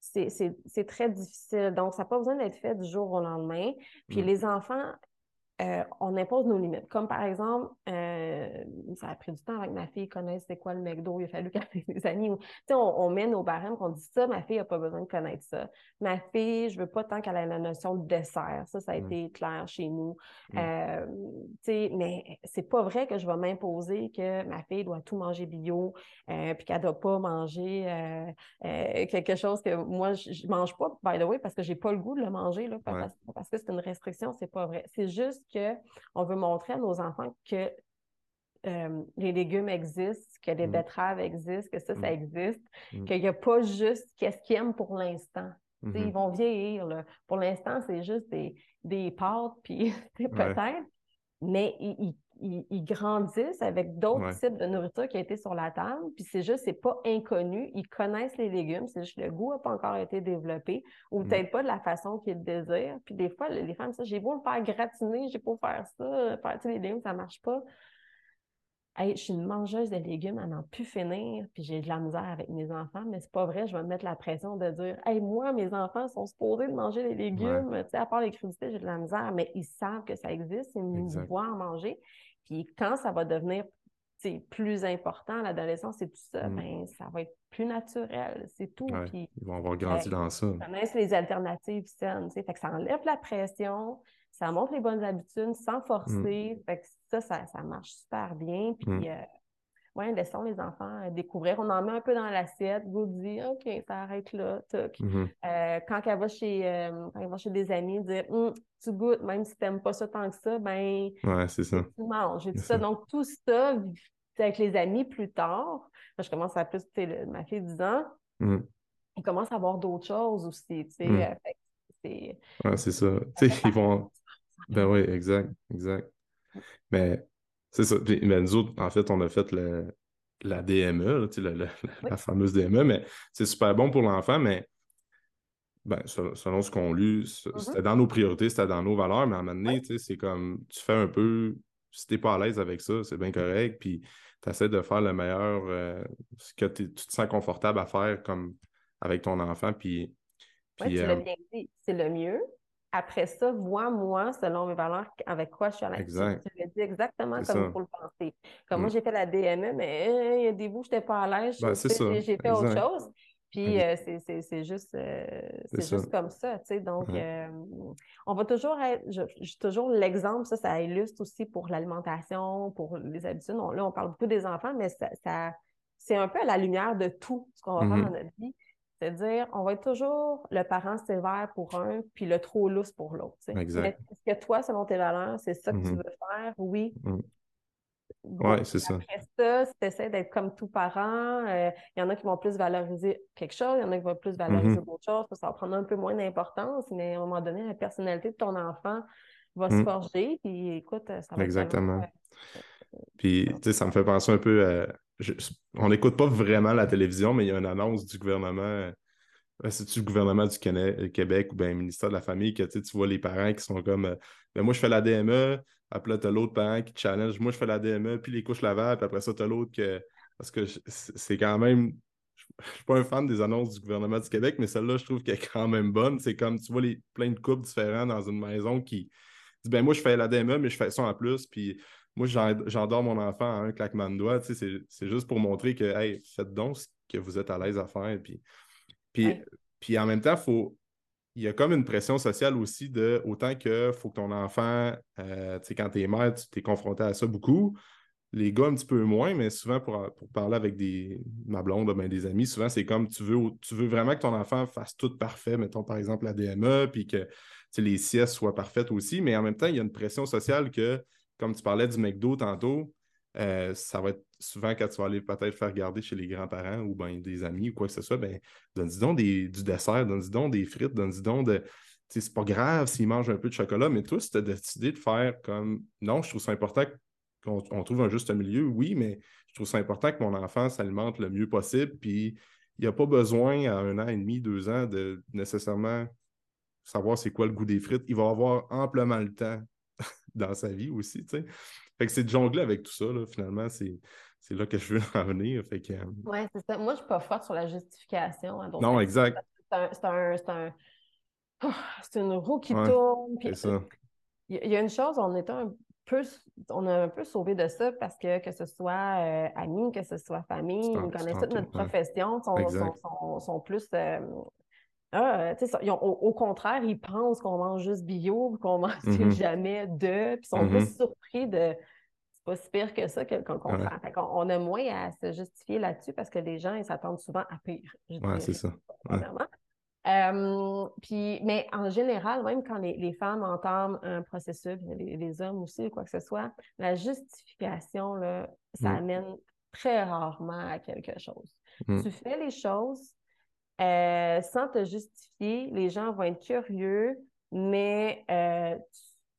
c'est très difficile. Donc, ça n'a pas besoin d'être fait du jour au lendemain. Puis mm. les enfants, euh, on impose nos limites. Comme par exemple, euh, ça a pris du temps avec ma fille connaître c'est quoi le McDo, il a fallu (laughs) qu'elle ait des amis. On, on met nos barèmes, qu'on dit ça, ma fille n'a pas besoin de connaître ça. Ma fille, je veux pas tant qu'elle ait la notion de dessert. Ça, ça a été clair chez nous. Mm. Euh, mais c'est pas vrai que je vais m'imposer que ma fille doit tout manger bio, puis qu'elle doit pas manger quelque chose que moi, je mange pas, by the way, parce que j'ai pas le goût de le manger, là, parce que c'est une restriction, c'est pas vrai. C'est juste qu'on veut montrer à nos enfants que euh, les légumes existent, que les mm. betteraves existent, que ça, ça mm. existe, mm. qu'il n'y a pas juste qu'est-ce qu'ils aiment pour l'instant. Ils mm-hmm. vont vieillir. Pour l'instant, c'est juste des, des pâtes, puis (laughs) peut-être, mais ils, ils, grandissent avec d'autres types de nourriture qui a été sur la table, puis c'est juste, c'est pas inconnu. Ils connaissent les légumes, c'est juste le goût n'a pas encore été développé, ou mm. peut-être pas de la façon qu'ils désirent. Puis des fois, les femmes, ça, j'ai beau le faire gratiner, j'ai beau faire ça, faire les légumes, ça marche pas. Hey, je suis une mangeuse de légumes à n'en plus finir, puis j'ai de la misère avec mes enfants, mais c'est pas vrai, je vais me mettre la pression de dire Hey, moi, mes enfants sont supposés de manger les légumes, tu sais, à part les crudités, j'ai de la misère, mais ils savent que ça existe, ils me voient en manger. Puis quand ça va devenir plus important, l'adolescence et tout ça, mm. ben, ça va être plus naturel, c'est tout. ils vont avoir grandi ben, dans ça. Ça connaissent les alternatives saines, fait que ça enlève la pression, ça montre les bonnes habitudes sans forcer. Mm. Fait que ça, ça, marche super bien. Puis, mm. euh, ouais, laissons les enfants euh, découvrir. On en met un peu dans l'assiette, dit, OK, ça arrête là. Mm-hmm. Euh, quand elle va chez, quand va chez des amis, dire, hum, tu goûtes, même si tu n'aimes pas ça tant que ça, ben, ouais, c'est ça. tu manges. tout ça. Donc, tout ça, avec les amis plus tard, je commence à plus, ma fille 10 ans, mm. ils commencent à voir d'autres choses aussi, tu sais. Mm. c'est... Ouais, c'est ça. Tu sais, ils vont... Ben oui, exact, exact. Mais c'est ça. Ben, nous autres, en fait, on a fait le, la DME, (laughs) la, fameuse DME, mais c'est super bon pour l'enfant, mais ben, selon ce qu'on lu, mm-hmm. c'était dans nos priorités, c'était dans nos valeurs, mais à un moment donné, c'est comme tu fais un peu, si t'es pas à l'aise avec ça, c'est bien correct, puis tu essaies de faire le meilleur, euh, ce que tu te sens confortable à faire comme avec ton enfant, puis. puis tu l'as euh, bien dit, c'est le mieux. Après ça, vois moi, selon mes valeurs, avec quoi je suis à l'aise. Exact. Tu l'as dit exactement comme il faut le penser. Comme moi, mm. j'ai fait la DME, mais euh, il y a des bouts, je n'étais pas à l'aise. Ben, j'ai fait autre chose. Puis euh, c'est juste, euh, juste comme ça, tu sais. Donc, on va toujours être, j'ai toujours l'exemple, ça, ça illustre aussi pour l'alimentation, pour les habitudes. là, on parle beaucoup des enfants, mais ça, c'est un peu à la lumière de tout ce qu'on va faire mm-hmm. dans notre vie. C'est-à-dire, on va être toujours le parent sévère pour un, puis le trop lousse pour l'autre. Est-ce que toi, selon tes valeurs, c'est ça que tu mm-hmm. veux faire? Oui. Mm. Oui, c'est ça. Après ça, si tu essaies d'être comme tout parent, il y en a qui vont plus valoriser quelque chose, il y en a qui vont plus valoriser mm-hmm. d'autres choses, ça va prendre un peu moins d'importance, mais à un moment donné, la personnalité de ton enfant va se mm. forger, puis écoute, ça va Exactement. Puis, tu sais, ça me fait penser un peu à. On n'écoute pas vraiment la télévision, mais il y a une annonce du gouvernement. Euh, c'est-tu le gouvernement du Québec ou bien le ministère de la Famille que tu vois les parents qui sont comme euh, ben, moi je fais la DME, après là, tu as l'autre parent qui challenge, moi je fais la DME, puis les couches lavables, puis après ça, tu as l'autre que. Parce que c'est quand même. Je suis pas un fan des annonces du gouvernement du Québec, mais celle-là, je trouve qu'elle est (laughs) quand même bonne. C'est comme tu vois les, plein de couples différents dans une maison qui disent ben moi je fais la DME, mais je fais ça en plus, puis moi, j'endors mon enfant à un claquement de doigts. C'est juste pour montrer que, hey, faites donc ce que vous êtes à l'aise à faire. Puis, puis, puis en même temps, faut, il y a comme une pression sociale aussi de autant que faut que ton enfant, euh, tu sais, quand tu es mère, tu t'es confronté à ça beaucoup. Les gars, un petit peu moins, mais souvent pour, parler avec des, ma blonde, ben, des amis, souvent c'est comme tu veux, tu veux vraiment que ton enfant fasse tout parfait, mettons par exemple la DME, puis que les siestes soient parfaites aussi, mais en même temps, il y a une pression sociale que comme tu parlais du McDo tantôt, euh, ça va être souvent quand tu vas aller peut-être faire garder chez les grands-parents ou ben, des amis ou quoi que ce soit, ben, donne-y donc du dessert, donne-y donc des frites, donne-y donc de. C'est pas grave s'ils mangent un peu de chocolat, mais toi, si tu as décidé de faire comme non, je trouve ça important qu'on trouve un juste milieu, oui, mais je trouve ça important que mon enfant s'alimente le mieux possible. Puis il n'y a pas besoin à un an et demi, deux ans de nécessairement savoir c'est quoi le goût des frites. Il va avoir amplement le temps (laughs) dans sa vie aussi, tu sais. Fait que c'est de jongler avec tout ça, là, finalement, c'est, là que je veux (laughs) en venir. Fait que, euh, Oui, c'est ça. Moi, je suis pas forte sur la justification. Hein, non, exact. C'est un, c'est un, c'est (sighs) une roue qui tourne. C'est ça. Il y a une chose, on est un peu, on a un peu sauvé de ça parce que que ce soit euh, amis, que ce soit famille, ils connaissent toute notre profession, sont, sont, sont, plus euh, ah, euh, au, contraire, ils pensent qu'on mange juste bio, qu'on (laughs) mange mm-hmm. jamais de, puis ils sont plus mm-hmm. surpris de c'est pas si pire que ça qu'on comprend. on, a moins à se justifier là-dessus parce que les gens, ils s'attendent souvent à pire. Oui, c'est ça. puis, mais en général, même quand les, femmes entament un processus, les, hommes aussi, quoi que ce soit, la justification, là, ça mm. amène très rarement à quelque chose. Mm. Tu fais les choses, euh, sans te justifier, les gens vont être curieux, mais euh,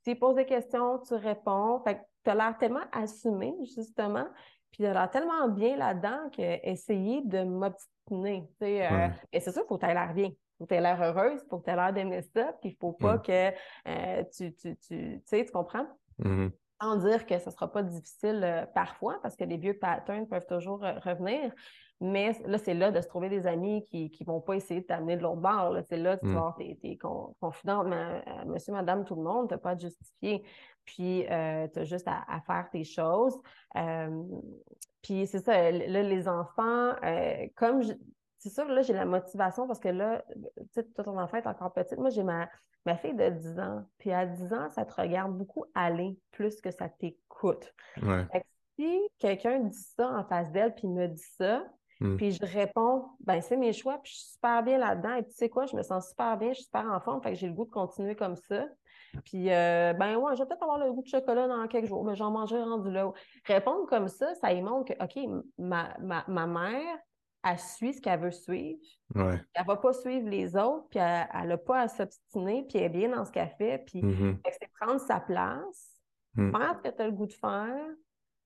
tu, poses des questions, tu réponds. Fait tu as l'air tellement assumé, justement, puis tu as l'air tellement bien là-dedans qu'essayer de m'obstiner. Euh, Et c'est sûr, il faut que tu aies l'air bien. Il faut que tu aies l'air heureuse, il faut que tu aies l'air d'aimer ça, puis il ne faut pas que tu, tu, tu, sais, tu comprends? Mm-hmm. Sans dire que ce ne sera pas difficile parfois, parce que les vieux patterns peuvent toujours revenir. Mais là, c'est là de se trouver des amis qui ne vont pas essayer de t'amener de l'autre bord. C'est là que tu vas mm. avoir tes, confidentes. Euh, monsieur, madame, tout le monde, tu n'as pas à justifier. Puis, euh, tu as juste à, faire tes choses. Euh, puis, c'est ça, là, les enfants, comme c'est sûr, là, j'ai la motivation parce que là, tu sais, toi, ton enfant est encore petite. Moi, j'ai ma, ma fille de 10 ans. Puis à 10 ans, ça te regarde beaucoup aller plus que ça t'écoute. si quelqu'un dit ça en face d'elle, puis me dit ça, Hmm. Puis je réponds, ben c'est mes choix, puis je suis super bien là-dedans. Et tu sais quoi, je me sens super bien, je suis super en forme, fait que j'ai le goût de continuer comme ça. Puis, euh, ben ouais, je vais peut-être avoir le goût de chocolat dans quelques jours, mais j'en mangerai rendu là. Répondre comme ça, ça y montre que, OK, ma, ma, mère, elle suit ce qu'elle veut suivre. Ouais. Elle va pas suivre les autres, puis elle n'a pas à s'obstiner, puis elle est bien dans ce qu'elle fait. Puis, mm-hmm. c'est prendre sa place, mm. faire ce que tu as le goût de faire,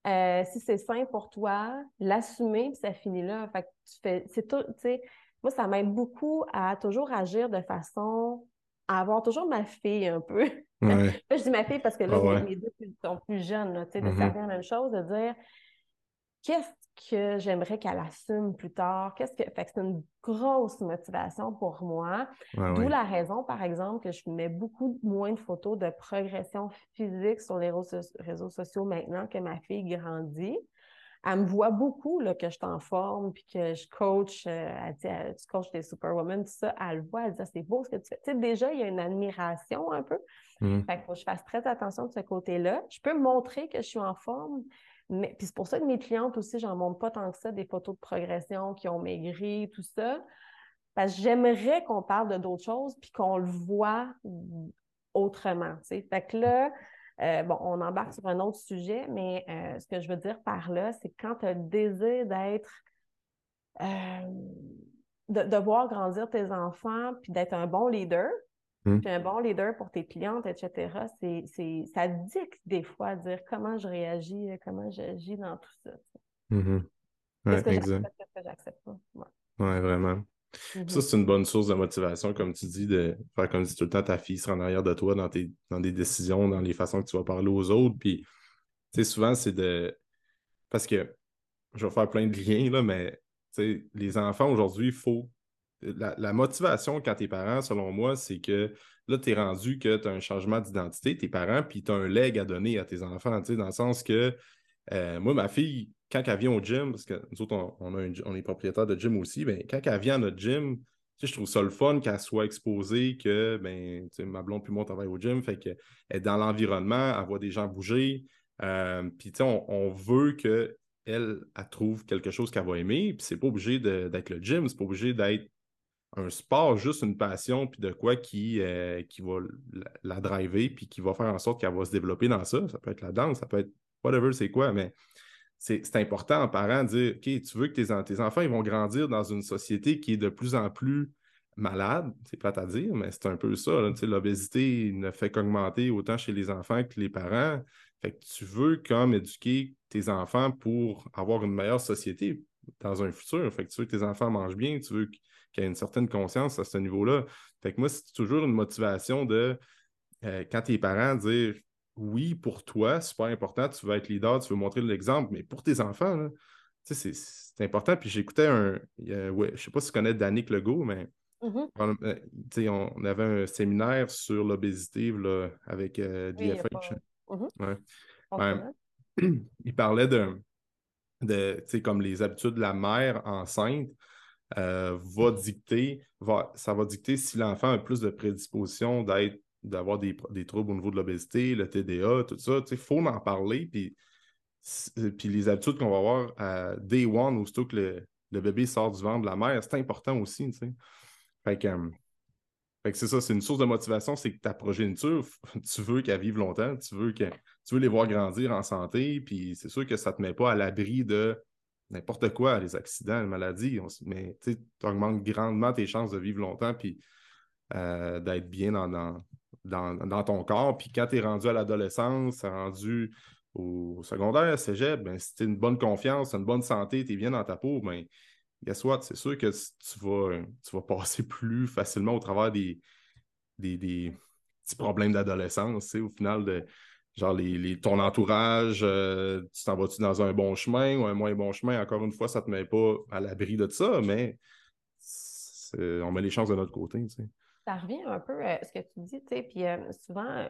euh, si c'est sain pour toi, l'assumer, puis ça finit là. Fait que tu fais, c'est tout, tu sais, moi, ça m'aide beaucoup à toujours agir de façon à avoir toujours ma fille un peu. (laughs) là, je dis ma fille parce que là, ah mes deux sont plus jeunes, tu sais, de mm-hmm. faire la même chose, de dire qu'est-ce que j'aimerais qu'elle assume plus tard? Qu'est-ce que. Fait que c'est une grosse motivation pour moi. D'où la raison, par exemple, que je mets beaucoup moins de photos de progression physique sur les réseaux sociaux maintenant que ma fille grandit. Elle me voit beaucoup là, que je t'en forme puis que je coach, euh, elle dit, tu coaches des superwomen, tout ça. Elle le voit, elle dit, ah, c'est beau ce que tu fais. Tu sais, déjà, il y a une admiration un peu. Fait qu'il faut que je fasse très attention de ce côté-là. Je peux montrer que je suis en forme, mais c'est pour ça que mes clientes aussi, j'en montre pas tant que ça, des photos de progression qui ont maigri, tout ça. Parce que j'aimerais qu'on parle de d'autres choses puis qu'on le voit autrement. Fait que là, euh, bon, on embarque sur un autre sujet, mais euh, ce que je veux dire par là, c'est quand tu as le désir d'être, de, voir grandir tes enfants, puis d'être un bon leader, mmh. puis un bon leader pour tes clientes, etc., c'est, ça dicte des fois dire comment je réagis, comment j'agis dans tout ça. Mmh qu'est-ce que j'accepte, qu'est-ce que j'accepte pas. Ouais. vraiment. Ça, mm-hmm. c'est une bonne source de motivation, comme tu dis, de faire comme si tout le temps ta fille sera en arrière de toi dans, tes, dans des décisions, dans les façons que tu vas parler aux autres. Puis, tu sais, souvent, c'est de. Parce que je vais faire plein de liens, là, mais les enfants aujourd'hui, il faut. La, motivation quand t'es parents, selon moi, c'est que là, tu es rendu que tu as un changement d'identité, tes parents, puis tu as un leg à donner à tes enfants, dans le sens que euh, moi, ma fille, quand elle vient au gym, parce que nous autres, on, est propriétaire de gym aussi, ben, quand elle vient à notre gym, je trouve ça le fun qu'elle soit exposée, que ben, ma blonde puis moi, on travaille au gym, fait qu'elle est dans l'environnement, elle voit des gens bouger. Euh, puis on, on veut qu'elle elle, trouve quelque chose qu'elle va aimer. Puis c'est pas obligé d'être le gym, c'est pas obligé d'être un sport, juste une passion, puis de quoi qui, euh, qui va la, driver, puis qui va faire en sorte qu'elle va se développer dans ça. Ça peut être la danse, ça peut être whatever, c'est quoi, mais c'est important en parent de dire OK, tu veux que tes, enfants ils vont grandir dans une société qui est de plus en plus malade, c'est plate à dire, mais c'est un peu ça. L'obésité ne fait qu'augmenter autant chez les enfants que les parents. Fait que tu veux comme éduquer tes enfants pour avoir une meilleure société dans un futur. Fait que tu veux que tes enfants mangent bien, tu veux qu'il y ait une certaine conscience à ce niveau-là. Fait que moi, c'est toujours une motivation de euh, quand tes parents dire oui, pour toi, super important, tu veux être leader, tu veux montrer l'exemple, mais pour tes enfants, c'est important. Puis j'écoutais un. je ne sais pas si tu connais Danick Legault, mais mm-hmm. euh, on, avait un séminaire sur l'obésité avec euh, DFH. Mm-hmm. (clears throat) il parlait de, de comme les habitudes de la mère enceinte. Euh, va dicter, va, ça va dicter si l'enfant a plus de prédisposition d'être d'avoir des, troubles au niveau de l'obésité, le TDA, tout ça. Il faut en parler. Puis, puis les habitudes qu'on va avoir à day one, aussitôt que le, bébé sort du ventre de la mère, c'est important aussi. Fait que, euh, fait que c'est ça, c'est une source de motivation, c'est que ta progéniture, (laughs) tu veux qu'elle vive longtemps, tu veux, que, tu veux les voir grandir en santé, puis c'est sûr que ça ne te met pas à l'abri de n'importe quoi, les accidents, les maladies, mais tu augmentes grandement tes chances de vivre longtemps, puis euh, d'être bien dans, dans, ton corps. Puis quand tu es rendu à l'adolescence, rendu au secondaire, cégep, ben, si tu une bonne confiance, une bonne santé, tu es bien dans ta peau, ben, guess what? C'est sûr que tu vas, tu vas passer (laughs) plus facilement au travers des, des, petits problèmes d'adolescence, au final de genre les, ton entourage, euh, tu t'en vas-tu dans un bon chemin ou un moins bon chemin? Encore une fois, ça ne te met pas à l'abri de ça, mais on met les chances de notre côté. Ça revient un peu à ce que tu dis, tu sais, puis euh, souvent, euh,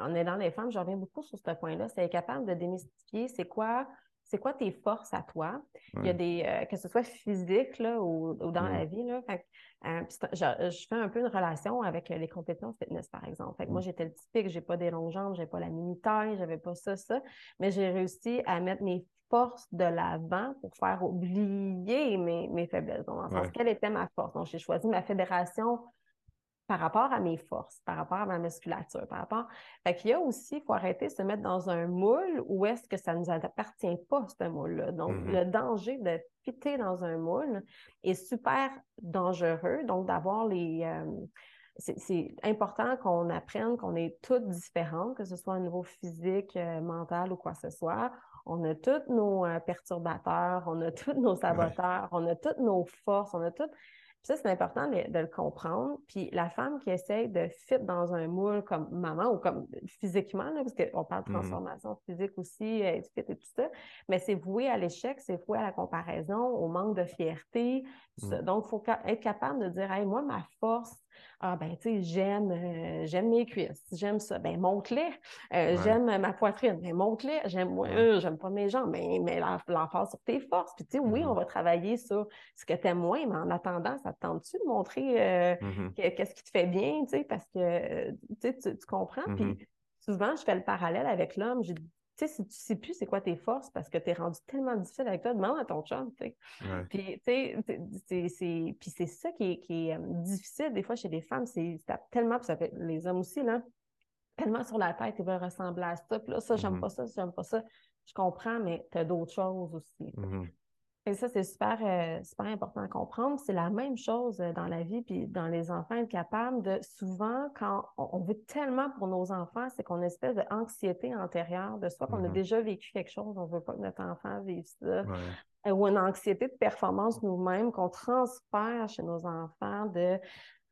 en aidant les femmes, je reviens beaucoup sur ce point-là, c'est capable de démystifier c'est quoi, c'est quoi tes forces à toi? Il y a des, euh, que ce soit physique là, ou, dans la vie, là, je, fais un peu une relation avec les compétences fitness, par exemple. Fait moi, j'étais le typique, j'ai pas des longues jambes, j'ai pas la mini-taille, j'avais pas ça, ça, mais j'ai réussi à mettre mes forces de l'avant pour faire oublier mes, mes faiblesses. Donc, en sens, quelle était ma force? Donc, j'ai choisi ma fédération par rapport à mes forces, par rapport à ma musculature, par rapport. Fait qu'il y a aussi, il faut arrêter de se mettre dans un moule où est-ce que ça ne nous appartient pas, ce moule-là. Donc, mm-hmm. le danger de fitter dans un moule est super dangereux. Donc, d'avoir les. Euh, c'est important qu'on apprenne qu'on est toutes différentes, que ce soit au niveau physique, euh, mental ou quoi que ce soit. On a tous nos euh, perturbateurs, on a (laughs) tous nos saboteurs, on a toutes nos forces, on a toutes ça, c'est important de, le comprendre. Puis la femme qui essaye de fit dans un moule comme maman ou comme physiquement, parce qu'on parle de mmh transformation physique aussi, être fit et tout ça, mais c'est voué à l'échec, c'est voué à la comparaison, au manque de fierté. Mmh. Donc, il faut être capable de dire, hey, moi, ma force, ah ben, tu sais, j'aime, euh, j'aime mes cuisses, j'aime ça. Ben, montre-les. Euh, j'aime ma poitrine. Ben, montre-les. J'aime, euh, j'aime pas mes jambes. Ben, mais l'emphase sur tes forces. Puis, tu sais, oui, on mm-hmm. va travailler sur ce que tu aimes moins, mais en attendant, ça te tente-tu de montrer mm-hmm. qu'est-ce qui te fait bien, tu sais, parce que, tu, tu comprends. Puis, mm-hmm. souvent, je fais le parallèle avec l'homme. Je tu sais, si tu sais plus c'est quoi tes forces parce que tu es rendu tellement difficile avec toi, demande à ton chum, tu sais. Puis, tu sais, puis c'est ça qui est, qui est euh, difficile des fois chez les femmes, c'est tellement, puis ça fait les hommes aussi, là. tellement sur la tête, ils veulent ressembler à ça. Puis là, ça, j'aime Mhm. pas ça, j'aime pas ça. Je comprends, mais tu as d'autres choses aussi. Mhm. Et ça, c'est super, euh, super important à comprendre. C'est la même chose euh, dans la vie, puis dans les enfants, être capable de souvent, quand on, veut tellement pour nos enfants, c'est qu'on a une espèce d'anxiété antérieure de soi, qu'on a Mhm. déjà vécu quelque chose, on veut pas que notre enfant vive ça, Ouais. Euh, ou une anxiété de performance nous-mêmes qu'on transfère chez nos enfants de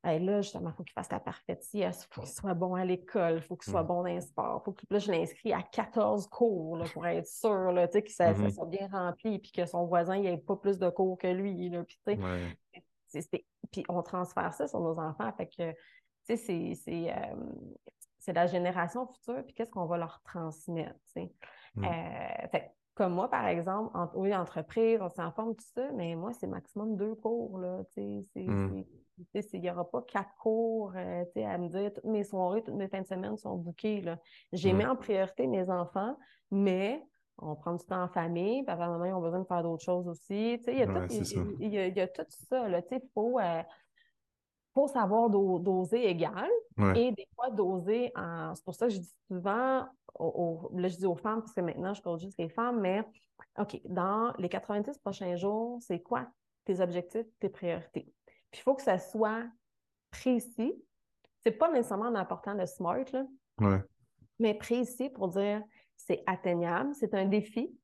Hey, là, justement, il faut qu'il fasse la parfaite il faut qu'il soit bon à l'école, il faut qu'il soit Mm. bon dans les sports, faut que là, je l'inscris à 14 cours là, pour être sûr là, tu sais, que ça, ça Mhm. soit bien rempli puis que son voisin n'ait pas plus de cours que lui. Là, puis, tu sais, Ouais. puis on transfère ça sur nos enfants. Fait que, tu sais, c'est, euh, la génération future, puis qu'est-ce qu'on va leur transmettre, tu sais. Mm. Euh, fait comme moi, par exemple, en, oui, entreprise, on s'en forme, tout ça, mais moi, c'est maximum deux cours, là, tu sais. c'est- Il n'y aura pas quatre cours euh, à me dire toutes mes soirées, toutes mes fins de semaine sont bouquées. J'ai Mm. mis en priorité mes enfants, mais on prend du temps en famille, papa maman ils ont besoin de faire d'autres choses aussi. Il y, a Ouais, tout- il- il y a- il y a tout ça. Il faut, euh, faut savoir do- doser égal Ouais. et des fois doser en. C'est pour ça que je dis souvent, aux- aux- là je dis aux femmes, parce que maintenant je coach juste les femmes, mais OK, dans les 90 prochains jours, c'est quoi tes objectifs, tes priorités? Puis il faut que ça soit précis. C'est pas nécessairement en apportant le smart, là, Ouais. mais précis pour dire c'est atteignable, c'est un défi,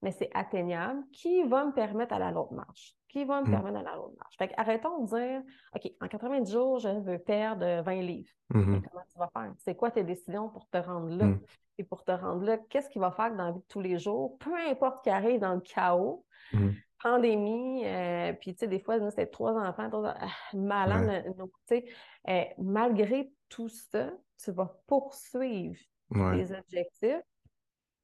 mais c'est atteignable, qui va me permettre d'aller à l'autre marche? Qui va me Mm. permettre d'aller à l'autre marche? Fait que arrêtons de dire, OK, en 90 jours, je veux perdre 20 livres. Mhm. comment tu vas faire? C'est quoi tes décisions pour te rendre là? Mm. Et pour te rendre là, qu'est-ce qui va faire que dans la vie de tous les jours, peu importe qui arrive dans le chaos, Mhm. Pandémie, euh, puis tu sais, des fois, nous, c'était trois enfants, trois, ah, malades, euh, donc, tu sais, euh, malgré tout ça, tu vas poursuivre Ouais. tes objectifs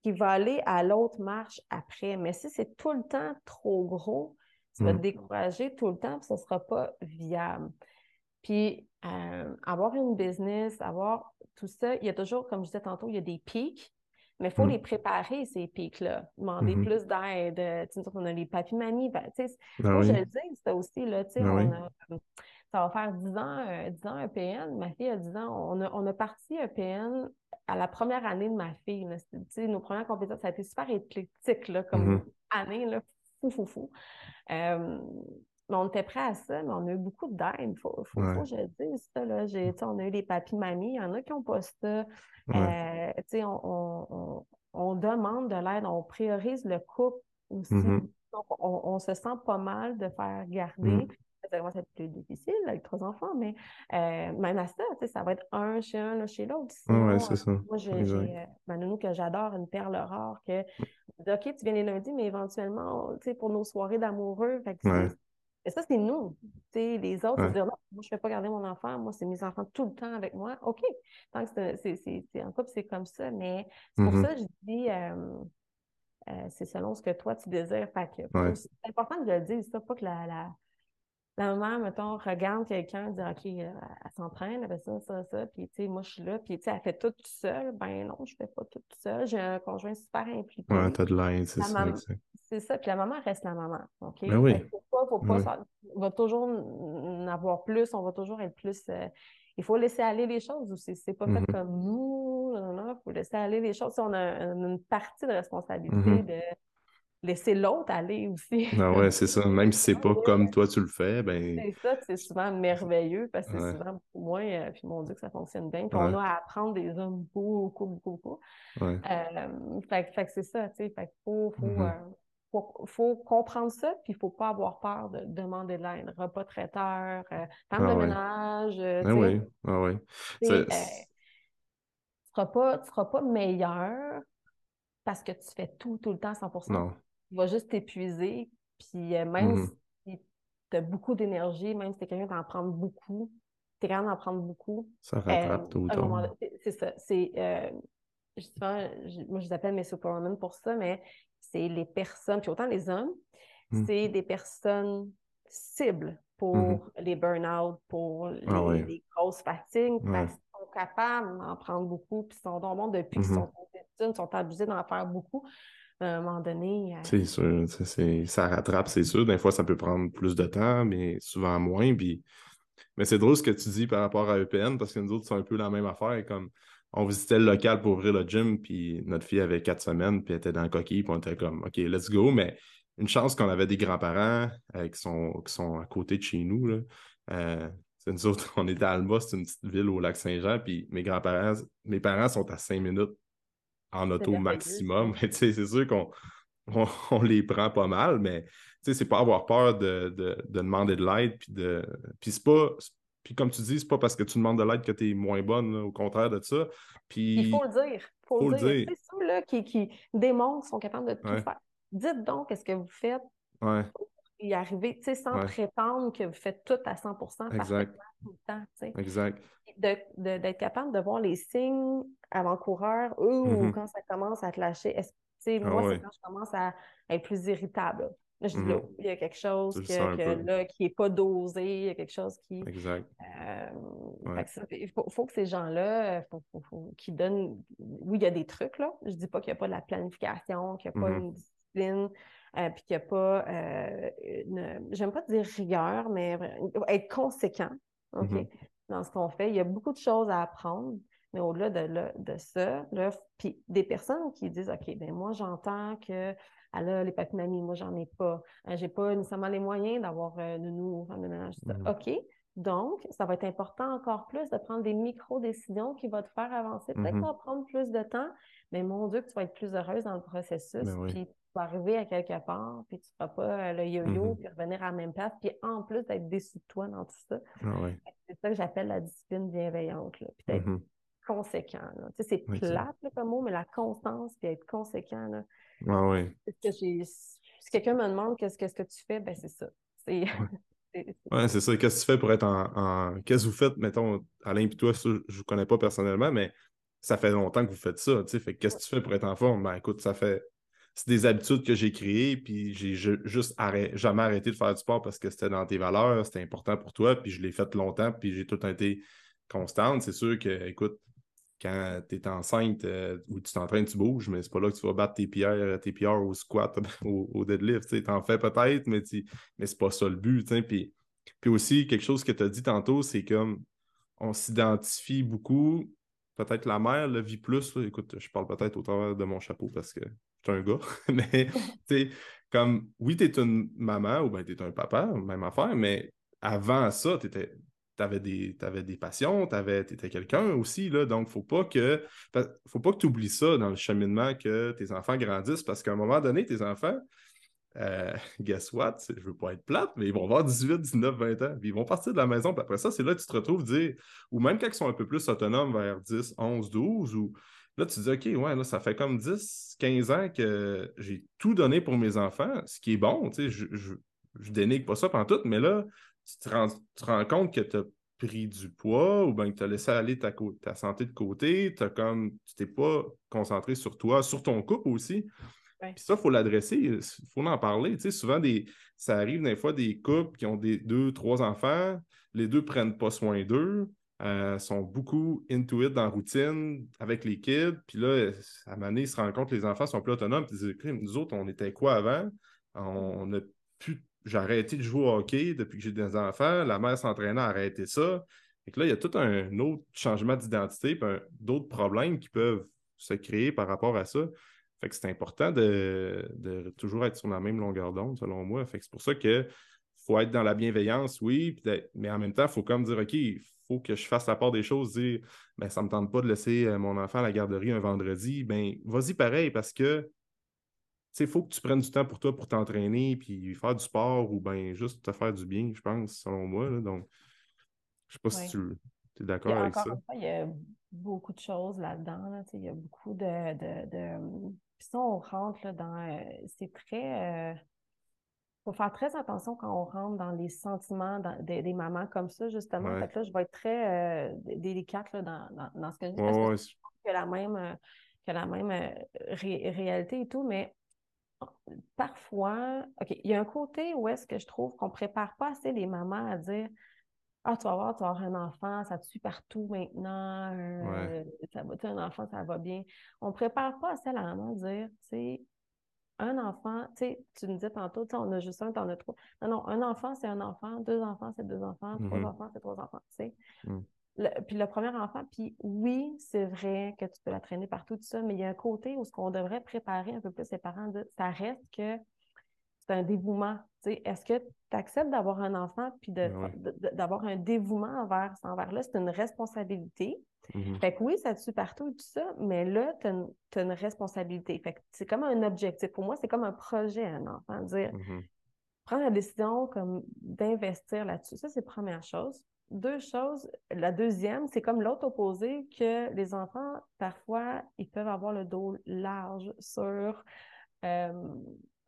qui va aller à l'autre marche après. Mais si c'est tout le temps trop gros, tu vas te Mm. décourager tout le temps, puis ce ne sera pas viable. Puis, euh, avoir une business, avoir tout ça, il y a toujours, comme je disais tantôt, il y a des pics, mais il faut Mm. les préparer, ces pics-là. Demander Mhm. plus d'aide. Euh, Tu sais, on a les papy-mamies. Ben, tu sais, Ben que oui. je le dise, ça aussi, là, tu sais, Ben on oui. a- ça va faire 10 ans, euh, 10 ans EPN. Ma fille a 10 ans. On a, on a parti EPN à la première année de ma fille. là. Tu sais, nos premières compétences, ça a été super éclectique là, comme Mhm. année, là, fou, fou, fou. Euh, mais on était prêts à ça, mais on a eu beaucoup d'aide. Il faut, faut, Ouais. faut que je le dise, ça. Là. J'ai- sais, on a eu les papis-mamies. Il y en a qui n'ont pas ça. Ouais. Euh, on, on- on- demande de l'aide, on priorise le couple aussi. Mhm. Donc, on, on se sent pas mal de faire garder. Mhm. À être plus difficile avec trois enfants, mais euh, même à ça, ça va être un chez un, chez l'autre. Ouais, Sinon, ouais, c'est euh, ça. moi, j'ai j'ai, euh, ma nounou que j'adore, une perle rare, que dis, OK, tu viens les lundis, mais éventuellement, tu sais, pour nos soirées d'amoureux, fait que c'est- Ouais. Et ça, c'est nous. Les autres, Ouais. dire non, moi, je ne fais pas garder mon enfant, moi, c'est mes enfants tout le temps avec moi. OK. Tant que c'est- en couple, c'est comme ça. Mais c'est pour Mhm. ça que je dis euh, euh, c'est selon ce que toi tu désires. Fait que faut- Ouais. c'est important je le dise, ça, pas que la, la, la maman, mettons, regarde quelqu'un, dit OK, euh, elle s'entraîne, elle fait ça, ça, ça, puis tu sais, moi je suis là, puis tu sais, elle fait tout seule. Ben non, je fais pas tout seule. J'ai un conjoint super impliqué. Ouais, t'as de l'aide, c'est ça, maman-. C'est ça, puis la maman reste la maman, OK? Ben oui. Faut pas, faut pas, Oui. ça- on va toujours en avoir plus, on va toujours être plus... euh, il faut laisser aller les choses aussi. C'est pas fait Mhm. comme nous, non, non, il faut laisser aller les choses. Si on a une partie de responsabilité Mhm. de laisser l'autre aller aussi. Ah ouais, c'est ça. Même si c'est (laughs) pas comme toi tu le fais, ben. C'est ça, c'est souvent merveilleux parce que c'est Ouais. souvent beaucoup moins, euh, puis mon Dieu que ça fonctionne bien. Puis Ouais. on a à apprendre des hommes beaucoup, beaucoup, beaucoup. Ouais. Euh, fait, que- fait que c'est ça, tu sais. Fait qu'il faut, faut, Mhm. euh, faut, faut comprendre ça, puis il ne faut pas avoir peur de demander de l'aide. Repas traiteur, femme Ah de ouais. ménage, Ah oui, ah oui. Tu tu seras seras pas meilleur parce que tu fais tout, tout le temps à 100% Non. Tu vas juste t'épuiser, puis euh, même Mhm. si tu as beaucoup d'énergie, même si tu es quelqu'un d'en prendre beaucoup, tu es capable d'en prendre beaucoup, Ça euh, rattrape un moment tard. donné, c'est- ça. C'est, euh, moi, je les appelle mes superwomen pour ça, mais c'est les personnes, puis autant les hommes, Mm. c'est des personnes cibles pour Mhm. les burn-out, pour les, Ah ouais. les grosses fatigues, Ouais. parce qu'ils sont capables d'en prendre beaucoup, puis ils sont donc bons depuis qu'ils sont aux études, ils sont abusés d'en faire beaucoup. À un moment donné, euh, C'est sûr, ça, rattrape, c'est sûr. Des fois, ça peut prendre plus de temps, mais souvent moins. Puis Mais c'est drôle ce que tu dis par rapport à EPN parce que nous autres, c'est un peu la même affaire. Comme on visitait le local pour ouvrir le gym, puis notre fille avait quatre semaines, puis elle était dans le coquille, puis on était comme, OK, let's go. Mais une chance qu'on avait des grands-parents euh, qui, sont, qui sont à côté de chez nous. Là. Euh, nous autres, (laughs) on était à Alma, c'est une petite ville au lac Saint-Jean, puis mes grands-parents, mes parents sont à cinq minutes en auto maximum. (laughs) c'est sûr qu'on on, les prend pas mal, mais c'est pas avoir peur de, demander de l'aide. Puis, de... puis c'est pas. Puis comme tu dis, c'est pas parce que tu demandes de l'aide que tu es moins bonne, au contraire de ça. Puis... Il faut le dire. Faut, faut le dire. C'est ceux là, qui, qui démontrent sont capables de tout faire. Dites donc ce que vous faites ouais. pour y arriver, sans prétendre que vous faites tout à 100% exact. Tout le temps. Exact. D'être capable de voir les signes avant-coureurs, eux, ou mm-hmm. quand ça commence à te lâcher. Ah moi, c'est quand je commence à être plus irritable. Là, je dis, mm-hmm. il y a quelque chose là, qui n'est pas dosé, il y a quelque chose qui. Exact. Euh, il faut, que ces gens-là, faut, faut, qui donnent. Oui, il y a des trucs, là. Je ne dis pas qu'il n'y a pas de la planification, qu'il n'y a pas mm-hmm. une discipline, euh, puis qu'il n'y a pas. Euh. J'aime pas dire rigueur, mais être conséquent, OK, mm-hmm. dans ce qu'on fait. Il y a beaucoup de choses à apprendre. Mais au-delà de, de, ça, puis des personnes qui disent OK, ben moi, j'entends que elle a les mamie, moi, j'en ai pas. Je euh, j'ai pas nécessairement les moyens d'avoir euh, nounou, femme de ménage. OK. Donc, ça va être important encore plus de prendre des micro-décisions qui vont te faire avancer. Peut-être que ça va prendre plus de temps, mais mon Dieu, que tu vas être plus heureuse dans le processus. Ben puis tu vas arriver à quelque part, puis tu ne feras pas euh, le yo-yo, mm-hmm. puis revenir à la même place. Puis en plus d'être déçu de toi dans tout ça, ah c'est ça que j'appelle la discipline bienveillante. Là. Puis conséquent. C'est plate comme mot, mais la constance puis être conséquent. Là, ah oui. Si quelqu'un me demande qu'est-ce que, que tu fais, ben c'est ça. C'est. (laughs) Ouais, c'est ça. Qu'est-ce que tu fais pour être en. Qu'est-ce que vous faites, mettons, Alain et toi, je ne vous connais pas personnellement, mais ça fait longtemps que vous faites ça. Fait qu'est-ce que tu fais pour être en forme? Ben écoute, ça fait. C'est des habitudes que j'ai créées, puis j'ai juste jamais arrêté de faire du sport parce que c'était dans tes valeurs, c'était important pour toi, puis je l'ai fait longtemps, puis j'ai tout été constante. C'est sûr que, écoute, quand tu es enceinte euh, ou tu t'entraînes, tu bouges, mais c'est pas là que tu vas battre tes euh, tes PR au squat, (laughs) au, au deadlift. Tu en fais peut-être, mais, mais c'est pas ça le but. Puis, puis aussi, quelque chose que tu as dit tantôt, c'est comme on s'identifie beaucoup. Peut-être la mère le vit plus. Écoute, je parle peut-être au travers de mon chapeau parce que je suis un gars. (laughs) mais tu comme oui, tu es une maman ou bien tu es un papa, même affaire, mais avant ça, tu tu avais des, des passions, tu étais quelqu'un aussi, là, donc faut pas que faut pas que tu oublies ça dans le cheminement que tes enfants grandissent, parce qu'à un moment donné, tes enfants, euh, (laughs) guess what, je veux pas être plate, mais ils vont avoir 18, 19, 20 ans, puis ils vont partir de la maison, puis après ça, c'est là que tu te retrouves dire, ou même quand ils sont un peu plus autonomes vers 10, 11, 12, ou là, tu dis, OK, ouais, là, ça fait comme 10, 15 ans que j'ai tout donné pour mes enfants, ce qui est bon, tu sais, je, je, je dénigre pas ça pendant tout, mais là, tu te rends, compte que tu as pris du poids ou bien que tu as laissé aller ta, ta santé de côté, as comme, tu t'es pas concentré sur toi, sur ton couple aussi. Puis ça, il faut l'adresser, il faut en parler. Tu sais, souvent, des, ça arrive des fois des couples qui ont des deux, trois enfants, les deux prennent pas soin d'eux, euh, sont beaucoup into it dans la routine avec les kids. Puis là, à un moment ils se rendent compte que les enfants sont plus autonomes. Puis ils disent, nous autres, on était quoi avant? On n'a plus j'ai arrêté de jouer au hockey depuis que j'ai des enfants. La mère s'entraînait à arrêter ça. Et là, il y a tout un autre changement d'identité, d'autres problèmes qui peuvent se créer par rapport à ça. Fait que c'est important de, toujours être sur la même longueur d'onde, selon moi. Fait que c'est pour ça qu'il faut être dans la bienveillance, oui, mais en même temps, il faut comme dire, OK, faut que je fasse la part des choses, dire, ben, ça ne me tente pas de laisser euh, mon enfant à la garderie un vendredi. Ben, vas-y pareil, parce que il faut que tu prennes du temps pour toi pour t'entraîner, puis faire du sport ou bien juste te faire du bien, je pense, selon moi. Donc, je sais pas si tu es d'accord avec ça. il y a beaucoup de choses là-dedans. il y a beaucoup de. de, Puis ça, on rentre là, dans. Euh, c'est très. Euh, faut faire très attention quand on rentre dans les sentiments des, mamans comme ça, justement. là, je vais être très euh, délicate là, dans, dans, ce que je dis. parce que, la même, que la même réalité et tout, mais parfois, OK, il y a un côté où est-ce que je trouve qu'on ne prépare pas assez les mamans à dire Ah, tu vas voir, tu vas avoir un enfant, ça te suit partout maintenant, euh, ça va, tu un enfant, ça va bien. On ne prépare pas assez la maman à dire, tu sais, un enfant, tu sais, tu me disais tantôt, tu sais, on a juste un, t'en as trois. Non, non, un enfant, c'est un enfant, deux enfants, c'est deux enfants, trois Mhm. enfants, c'est trois enfants, tu sais. Mm. Le- puis le premier enfant, puis oui, c'est vrai que tu peux la traîner partout, tout ça, mais il y a un côté où ce qu'on devrait préparer un peu plus les parents, de, ça reste que c'est un dévouement. Est-ce que tu acceptes d'avoir un enfant puis de- Ben ouais. d'avoir un dévouement envers cet envers-là? C'est une responsabilité. Mhm. Fait que oui, ça te suit partout et tout ça, mais là, tu as, une responsabilité. Fait que c'est comme un objectif. Pour moi, c'est comme un projet, un enfant. Dire, Mhm. prendre la décision comme d'investir là-dessus. Ça, c'est la première chose. Deux choses. La deuxième, c'est comme l'autre opposé que les enfants, parfois, ils peuvent avoir le dos large sur euh,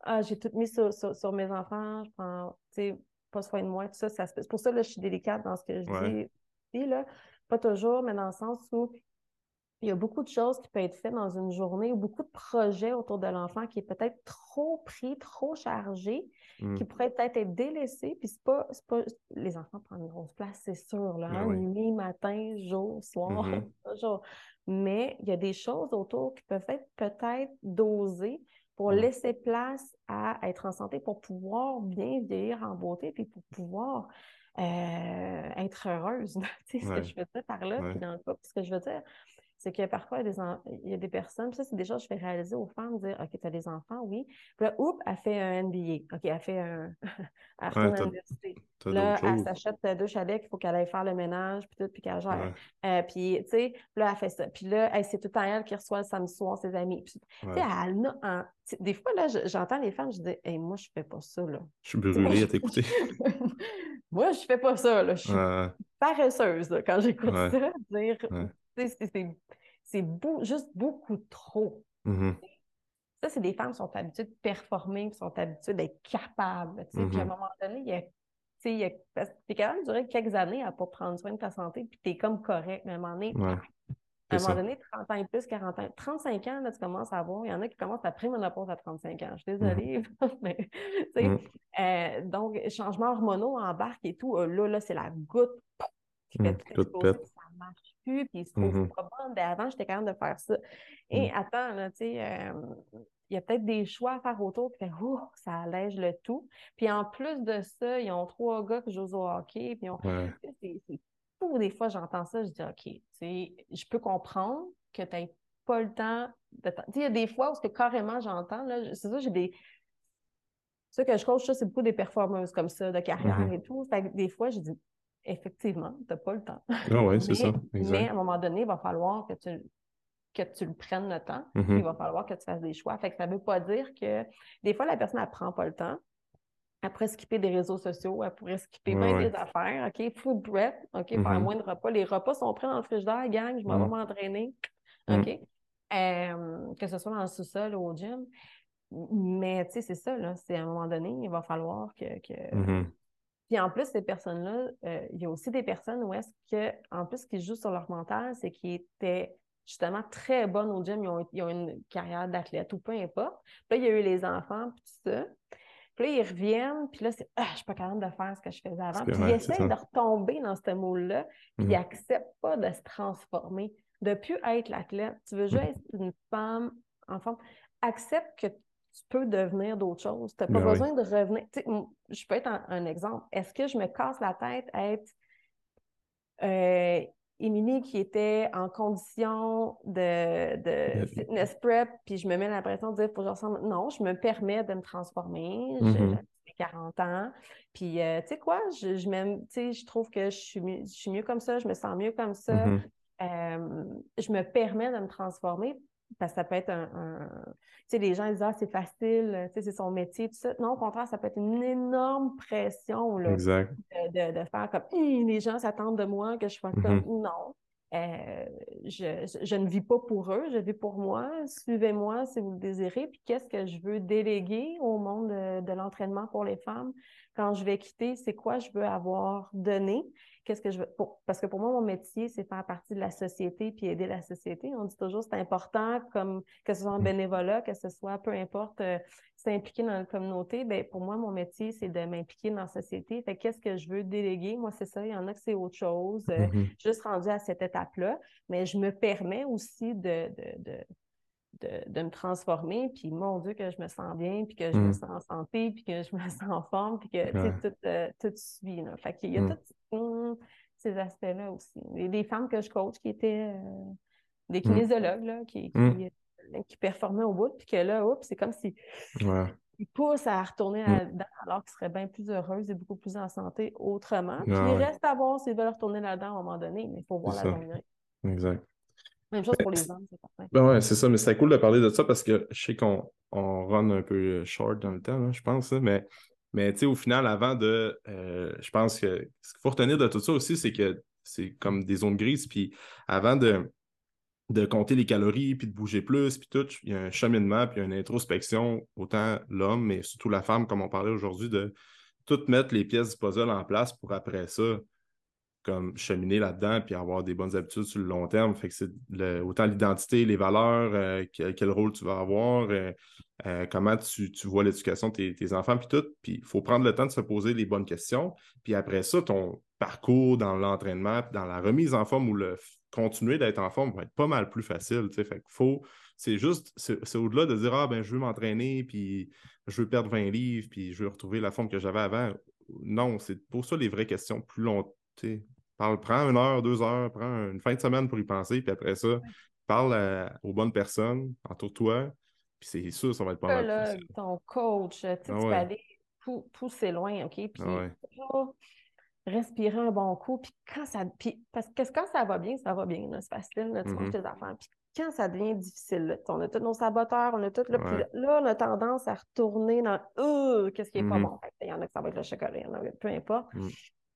Ah, j'ai tout mis sur, sur- sur mes enfants, je prends, tu sais, pas soin de moi, tout ça. ça se peut. c'est pour ça que je suis délicate dans ce que je Ouais. dis. là. Pas toujours, mais dans le sens où il y a beaucoup de choses qui peuvent être faites dans une journée ou beaucoup de projets autour de l'enfant qui est peut-être trop pris, trop chargé, Mm. qui pourrait peut-être être délaissé. Puis c'est pas, pas. Les enfants prennent une grosse place, c'est sûr, là, Ben hein, oui. nuit, matin, jour, soir, (laughs) toujours. Mais il y a des choses autour qui peuvent être peut-être dosées pour laisser place à être en santé, pour pouvoir bien vieillir en beauté, puis pour pouvoir euh, être heureuse. (laughs) tu sais, ce que je veux dire par là, puis dans le couple, ce que je veux dire, c'est que parfois, il y a des, en- il y a des personnes, ça, c'est des choses que je fais réaliser aux femmes, dire, OK, tu as des enfants, oui. Puis là, oups, elle fait un MBA. OK, elle fait un... (laughs) elle retourne à l'université. Là, elle s'achète deux chalets qu'il faut qu'elle aille faire le ménage, puis tout, puis qu'elle gère. Ouais. Euh, puis, tu sais, là, elle fait ça. Puis là, hey, c'est tout temps elle qui reçoit le samedi soir ses amis. Puis, tu Ouais. sais, elle a un- des fois, là, je- j'entends les femmes, je dis, hey, moi, je fais pas ça, là. Je suis brûlé à t'écouter. (laughs) moi, je fais pas ça, là. Je suis paresseuse là, quand j'écoute ça. Dire, c'est- beau- juste beaucoup trop. Mhm. Ça, c'est des femmes qui sont habituées de performer, qui sont habituées d'être capables. Tu Puis à un Mhm. moment donné, il y a, tu t'es capable de durer quelques années à pas prendre soin de ta santé, puis t'es comme correct. Mais à un moment donné, Ouais. à un moment donné, 30 ans et plus, 40 ans, 35 ans, là, tu commences à avoir. Il y en a qui commencent la préménopause à 35 ans. Je suis désolée. (laughs) mais, tu euh, donc, changements hormonaux embarquent et tout. Euh, Là, là, c'est la goutte qui fait tout exploser, marche plus, puis il se trouve pas bonne. Ben, avant, j'étais capable de faire ça. Et Mhm. attends, là, tu sais, euh, il y a peut-être des choix à faire autour, puis Ouh, ça allège le tout. Puis en plus de ça, ils ont trois gars qui jouent au hockey, puis. Ouais. c'est fou, des fois, j'entends ça, je dis, OK, tu sais, je peux comprendre que tu n'aies pas le temps de... Tu sais, il y a des fois où ce que carrément j'entends, là, c'est ça, j'ai des... Ce que je coach, ça, c'est beaucoup des performeuses comme ça, de carrière Mhm. et tout. Fait que des fois, je dis, effectivement, tu n'as pas le temps. Ah ouais, c'est ça. Mais à un moment donné, il va falloir que tu, que tu le prennes le temps. Mhm. puis Il va falloir que tu fasses des choix. Fait que ça ne veut pas dire que des fois, la personne, ne prend pas le temps. Elle pourrait skipper des réseaux sociaux, elle pourrait skipper Ouais, ouais. des affaires. OK, food prep, OK, faire Mhm. moins de repas. Les repas sont prêts dans le frigidaire, gang, je m'en vais Mhm. m'entraîner. OK? Euh, que ce soit dans le sous-sol ou au gym. Mais tu sais, c'est ça, là. C'est à un moment donné, il va falloir que, que-. Puis en plus, ces personnes-là, euh, il y a aussi des personnes où est-ce que, en plus, qui jouent sur leur mental, c'est qu'ils étaient justement très bonnes au gym, ils ont, ils ont une carrière d'athlète ou peu importe. Puis là, il y a eu les enfants, puis tout ça. Puis là, ils reviennent, puis là, c'est Ah, je suis pas capable de faire ce que je faisais avant. Puis ils ça. de retomber dans ce moule-là, puis Mhm. ils n'acceptent pas de se transformer, de plus être l'athlète. Tu veux juste Mhm. être une femme en forme. Accepte que tu peux devenir d'autres choses. Tu n'as pas Ben oui. besoin de revenir. Je peux être un, un exemple. Est-ce que je me casse la tête à être euh, Émilie qui était en condition de, de fitness prep, puis je me mets l'impression de dire, faut que je ressemble? Non, je me permets de me transformer. J'ai Mhm. j'ai 40 ans. Puis, euh, tu sais quoi, je, je, m'aime- tu sais, je trouve que je suis, mieux, je suis mieux comme ça, je me sens mieux comme ça. Mhm. Euh, je me permets de me transformer parce que ça peut être un. un- Tu sais, les gens ils disent, ah, c'est facile, tu sais, c'est son métier, tout ça. Non, au contraire, ça peut être une énorme pression, là Exact. de, de- de faire comme Hum, les gens s'attendent de moi que je sois comme non. Euh, je, je- je ne vis pas pour eux, je vis pour moi. Suivez-moi si vous le désirez. Puis qu'est-ce que je veux déléguer au monde de, de l'entraînement pour les femmes? Quand je vais quitter? C'est quoi je veux avoir donné? Qu'est-ce que je veux. pour- parce que pour moi, mon métier, c'est faire partie de la société puis aider la société. On dit toujours c'est important, comme que ce soit en Mhm. bénévolat, que ce soit peu importe, euh, s'impliquer dans la communauté, ben pour moi, mon métier, c'est de m'impliquer dans la société. Fait que qu'est-ce que je veux déléguer? Moi, c'est ça. Il y en a que c'est autre chose. euh, Mhm. juste rendu à cette étape-là. Mais je me permets aussi de, de, de, de, me transformer, puis mon Dieu, que je me sens bien, puis que je me mm. sens en santé, puis que je me (laughs) sens en forme, puis que tout, euh, tout suit. Là. Fait qu'il y a mm. tous ces aspects-là aussi. Il y a des femmes que je coach qui étaient euh, des mm. kinésiologues, là, qui, qui, euh, qui, performaient au bout, puis que là, oups, c'est comme si ils poussent à retourner là-dedans alors qu'ils seraient bien plus heureuses et beaucoup plus en santé autrement. Puis il reste à voir s'ils veulent retourner là-dedans à un moment donné, mais il faut voir la. Exact. Même chose pour les hommes, c'est certain. Ben ouais, c'est ça, mais c'est cool de parler de ça parce que je sais qu'on on run un peu short dans le temps, je pense, mais, mais au final, avant de. Euh, je pense que ce qu'il faut retenir de tout ça aussi, c'est que c'est comme des zones grises, puis avant de, de compter les calories, puis de bouger plus, puis tout, il y a un cheminement, puis une introspection, autant l'homme, mais surtout la femme, comme on parlait aujourd'hui, de tout mettre les pièces du puzzle en place pour après ça comme cheminer là-dedans puis avoir des bonnes habitudes sur le long terme. Fait que c'est autant l'identité, les valeurs, euh, quel, rôle tu vas avoir, euh, euh, comment tu, vois l'éducation de tes, enfants, puis tout. Puis il faut prendre le temps de se poser les bonnes questions. Puis après ça, ton parcours dans l'entraînement, dans la remise en forme ou le continuer d'être en forme va être pas mal plus facile. Fait que faut. C'est juste, c'est au-delà de dire Ah ben je veux m'entraîner, puis je veux perdre 20 livres, puis je veux retrouver la forme que j'avais avant. Non, c'est pour ça les vraies questions plus Parle, prends une heure, deux heures, prends une fin de semaine pour y penser, puis après ça, parle aux bonnes personnes, entoure-toi, puis c'est sûr, ça va être pas mal. ton coach, tu, ah peux aller pousser loin, OK? Puis ah respirer un bon coup, puis quand ça. parce que quand ça va bien, ça va bien, c'est facile, tu mm tes affaires. Puis quand ça devient difficile, on a tous nos saboteurs, on a tout là, puis là, on a tendance à retourner dans euh, qu'est-ce qui est pas mm-hmm. bon? Il y en a qui ça va être le chocolat, il y en a peu importe. Mm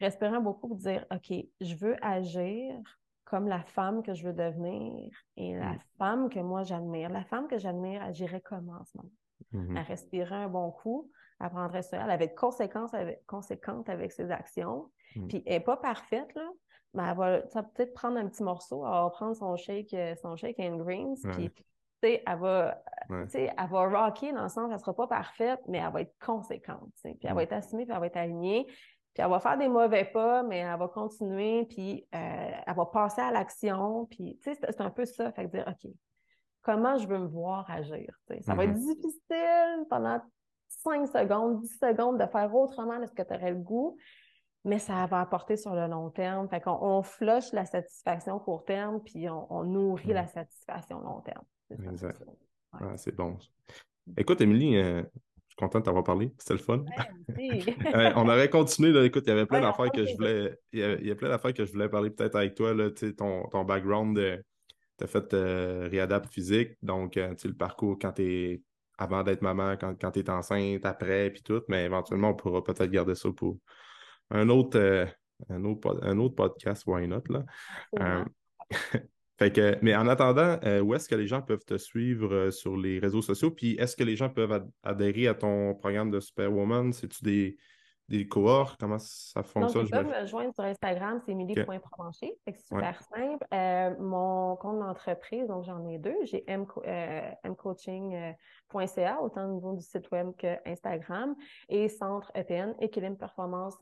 respirant beaucoup pour dire OK, je veux agir comme la femme que je veux devenir et la mm. femme que moi j'admire. La femme que j'admire agirait comment en ce moment? Mm-hmm. Elle respirerait un bon coup, elle prendrait ça, elle avait conséquence avec, conséquente avec ses actions. Mm. Puis elle n'est pas parfaite, là, mais elle va, peut-être prendre un petit morceau, elle va prendre son shake, son shake and greens, puis elle va, elle va rocker dans le sens, elle ne sera pas parfaite, mais elle va être conséquente. Puis elle va mm. être assumée, puis elle va être alignée. Puis elle va faire des mauvais pas, mais elle va continuer, puis euh, elle va passer à l'action. Puis, tu sais, c'est un peu ça. Fait que dire, OK, comment je veux me voir agir? Ça va être mm-hmm. difficile pendant 5 secondes, 10 secondes de faire autrement de ce que tu aurais le goût, mais ça va apporter sur le long terme. Fait qu'on on flush la satisfaction court terme, puis on, nourrit la satisfaction long terme. Exact. Ah, c'est bon. Écoute, Émilie, euh, content de t'avoir parlé. C'était le fun. (laughs) on aurait continué. Là. Écoute, il y avait plein d'affaires que je voulais. Il y, a, plein d'affaires que je voulais parler peut-être avec toi. Là, ton, ton background tu as fait euh, réadapte physique. Donc, euh, le parcours quand tu es avant d'être maman, quand, quand tu es enceinte, après, puis tout. Mais éventuellement, on pourra peut-être garder ça pour un autre, euh, un autre, un autre podcast, why not? Là? (laughs) Fait que, mais en attendant, euh, où est-ce que les gens peuvent te suivre euh, sur les réseaux sociaux? Puis est-ce que les gens peuvent adhérer à ton programme de Superwoman? C'est-tu des, des cohorts? Comment ça fonctionne? Donc, ils peuvent me joindre sur Instagram, c'est emily.provencher. C'est super simple. Euh, mon compte d'entreprise, donc j'en ai deux. J'ai mcoaching.ca, autant au niveau du site web que Instagram, et Centre EPN, Équilibre Performance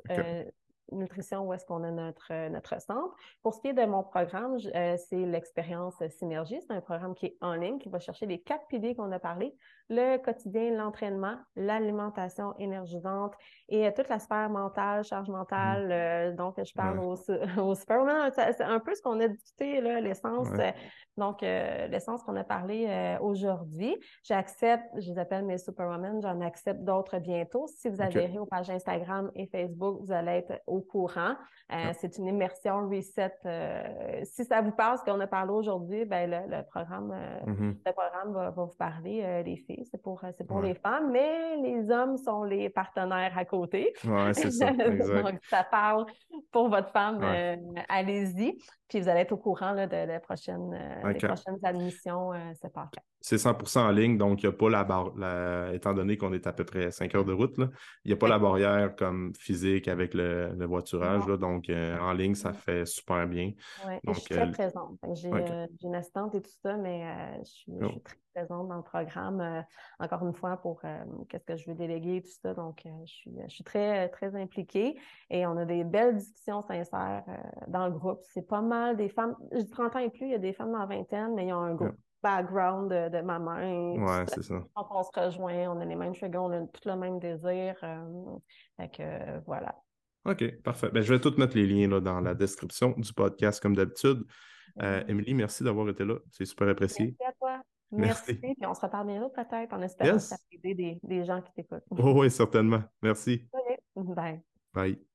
nutrition où est-ce qu'on a notre, euh, notre centre. Pour ce qui est de mon programme, euh, c'est l'expérience Synergie. C'est un programme qui est en ligne, qui va chercher les quatre piliers qu'on a parlé, le quotidien, l'entraînement, l'alimentation énergisante et euh, toute la sphère mentale, charge mentale. Mmh. donc, je parle au, (laughs) au Superman. C'est un peu ce qu'on a discuté, l'essence donc, euh, l'essence qu'on a parlé euh, aujourd'hui, j'accepte, je les appelle mes Superwomen, j'en accepte d'autres bientôt. Si vous adhérez aux pages Instagram et Facebook, vous allez être au courant. Euh, c'est une immersion reset. si ça vous passe qu'on a parlé aujourd'hui, ben le, programme, mm-hmm. le programme va, vous parler les filles. C'est pour, c'est pour les femmes, mais les hommes sont les partenaires à côté. Oui, c'est ça. (laughs) Donc, ça parle pour votre femme. allez-y. Puis vous allez être au courant de, de, prochaines les prochaines admissions, euh, c'est parfait. C'est 100 en ligne, donc il n'y a pas la barrière, étant donné qu'on est à peu près 5 heures de route, il n'y a pas la barrière comme physique avec le, voiturage. donc euh, en ligne, ça fait super bien. Oui, je suis très euh, présente. J'ai une assistante et tout ça, mais je suis, oh. très présente dans le programme, encore une fois, pour qu'est-ce que je veux déléguer et tout ça. Donc, je suis, je suis très, très impliquée et on a des belles discussions sincères dans le groupe. C'est pas mal des femmes, je dis 30 ans et plus, il y a des femmes dans la vingtaine, mais ils ont un groupe. background de, ma main. Ouais, c'est ça. on se rejoint, on a les mêmes cheveux, on a tout le même désir. Euh, fait que voilà. OK, parfait. Ben, je vais tout mettre les liens là, dans la description du podcast, comme d'habitude. Euh, Émilie, merci d'avoir été là. C'est super apprécié. Merci à toi. Merci. Puis on se reparle bientôt peut-être en espérant que ça des, des gens qui t'écoutent. Oh, oui, certainement. Merci. Bye. Bye.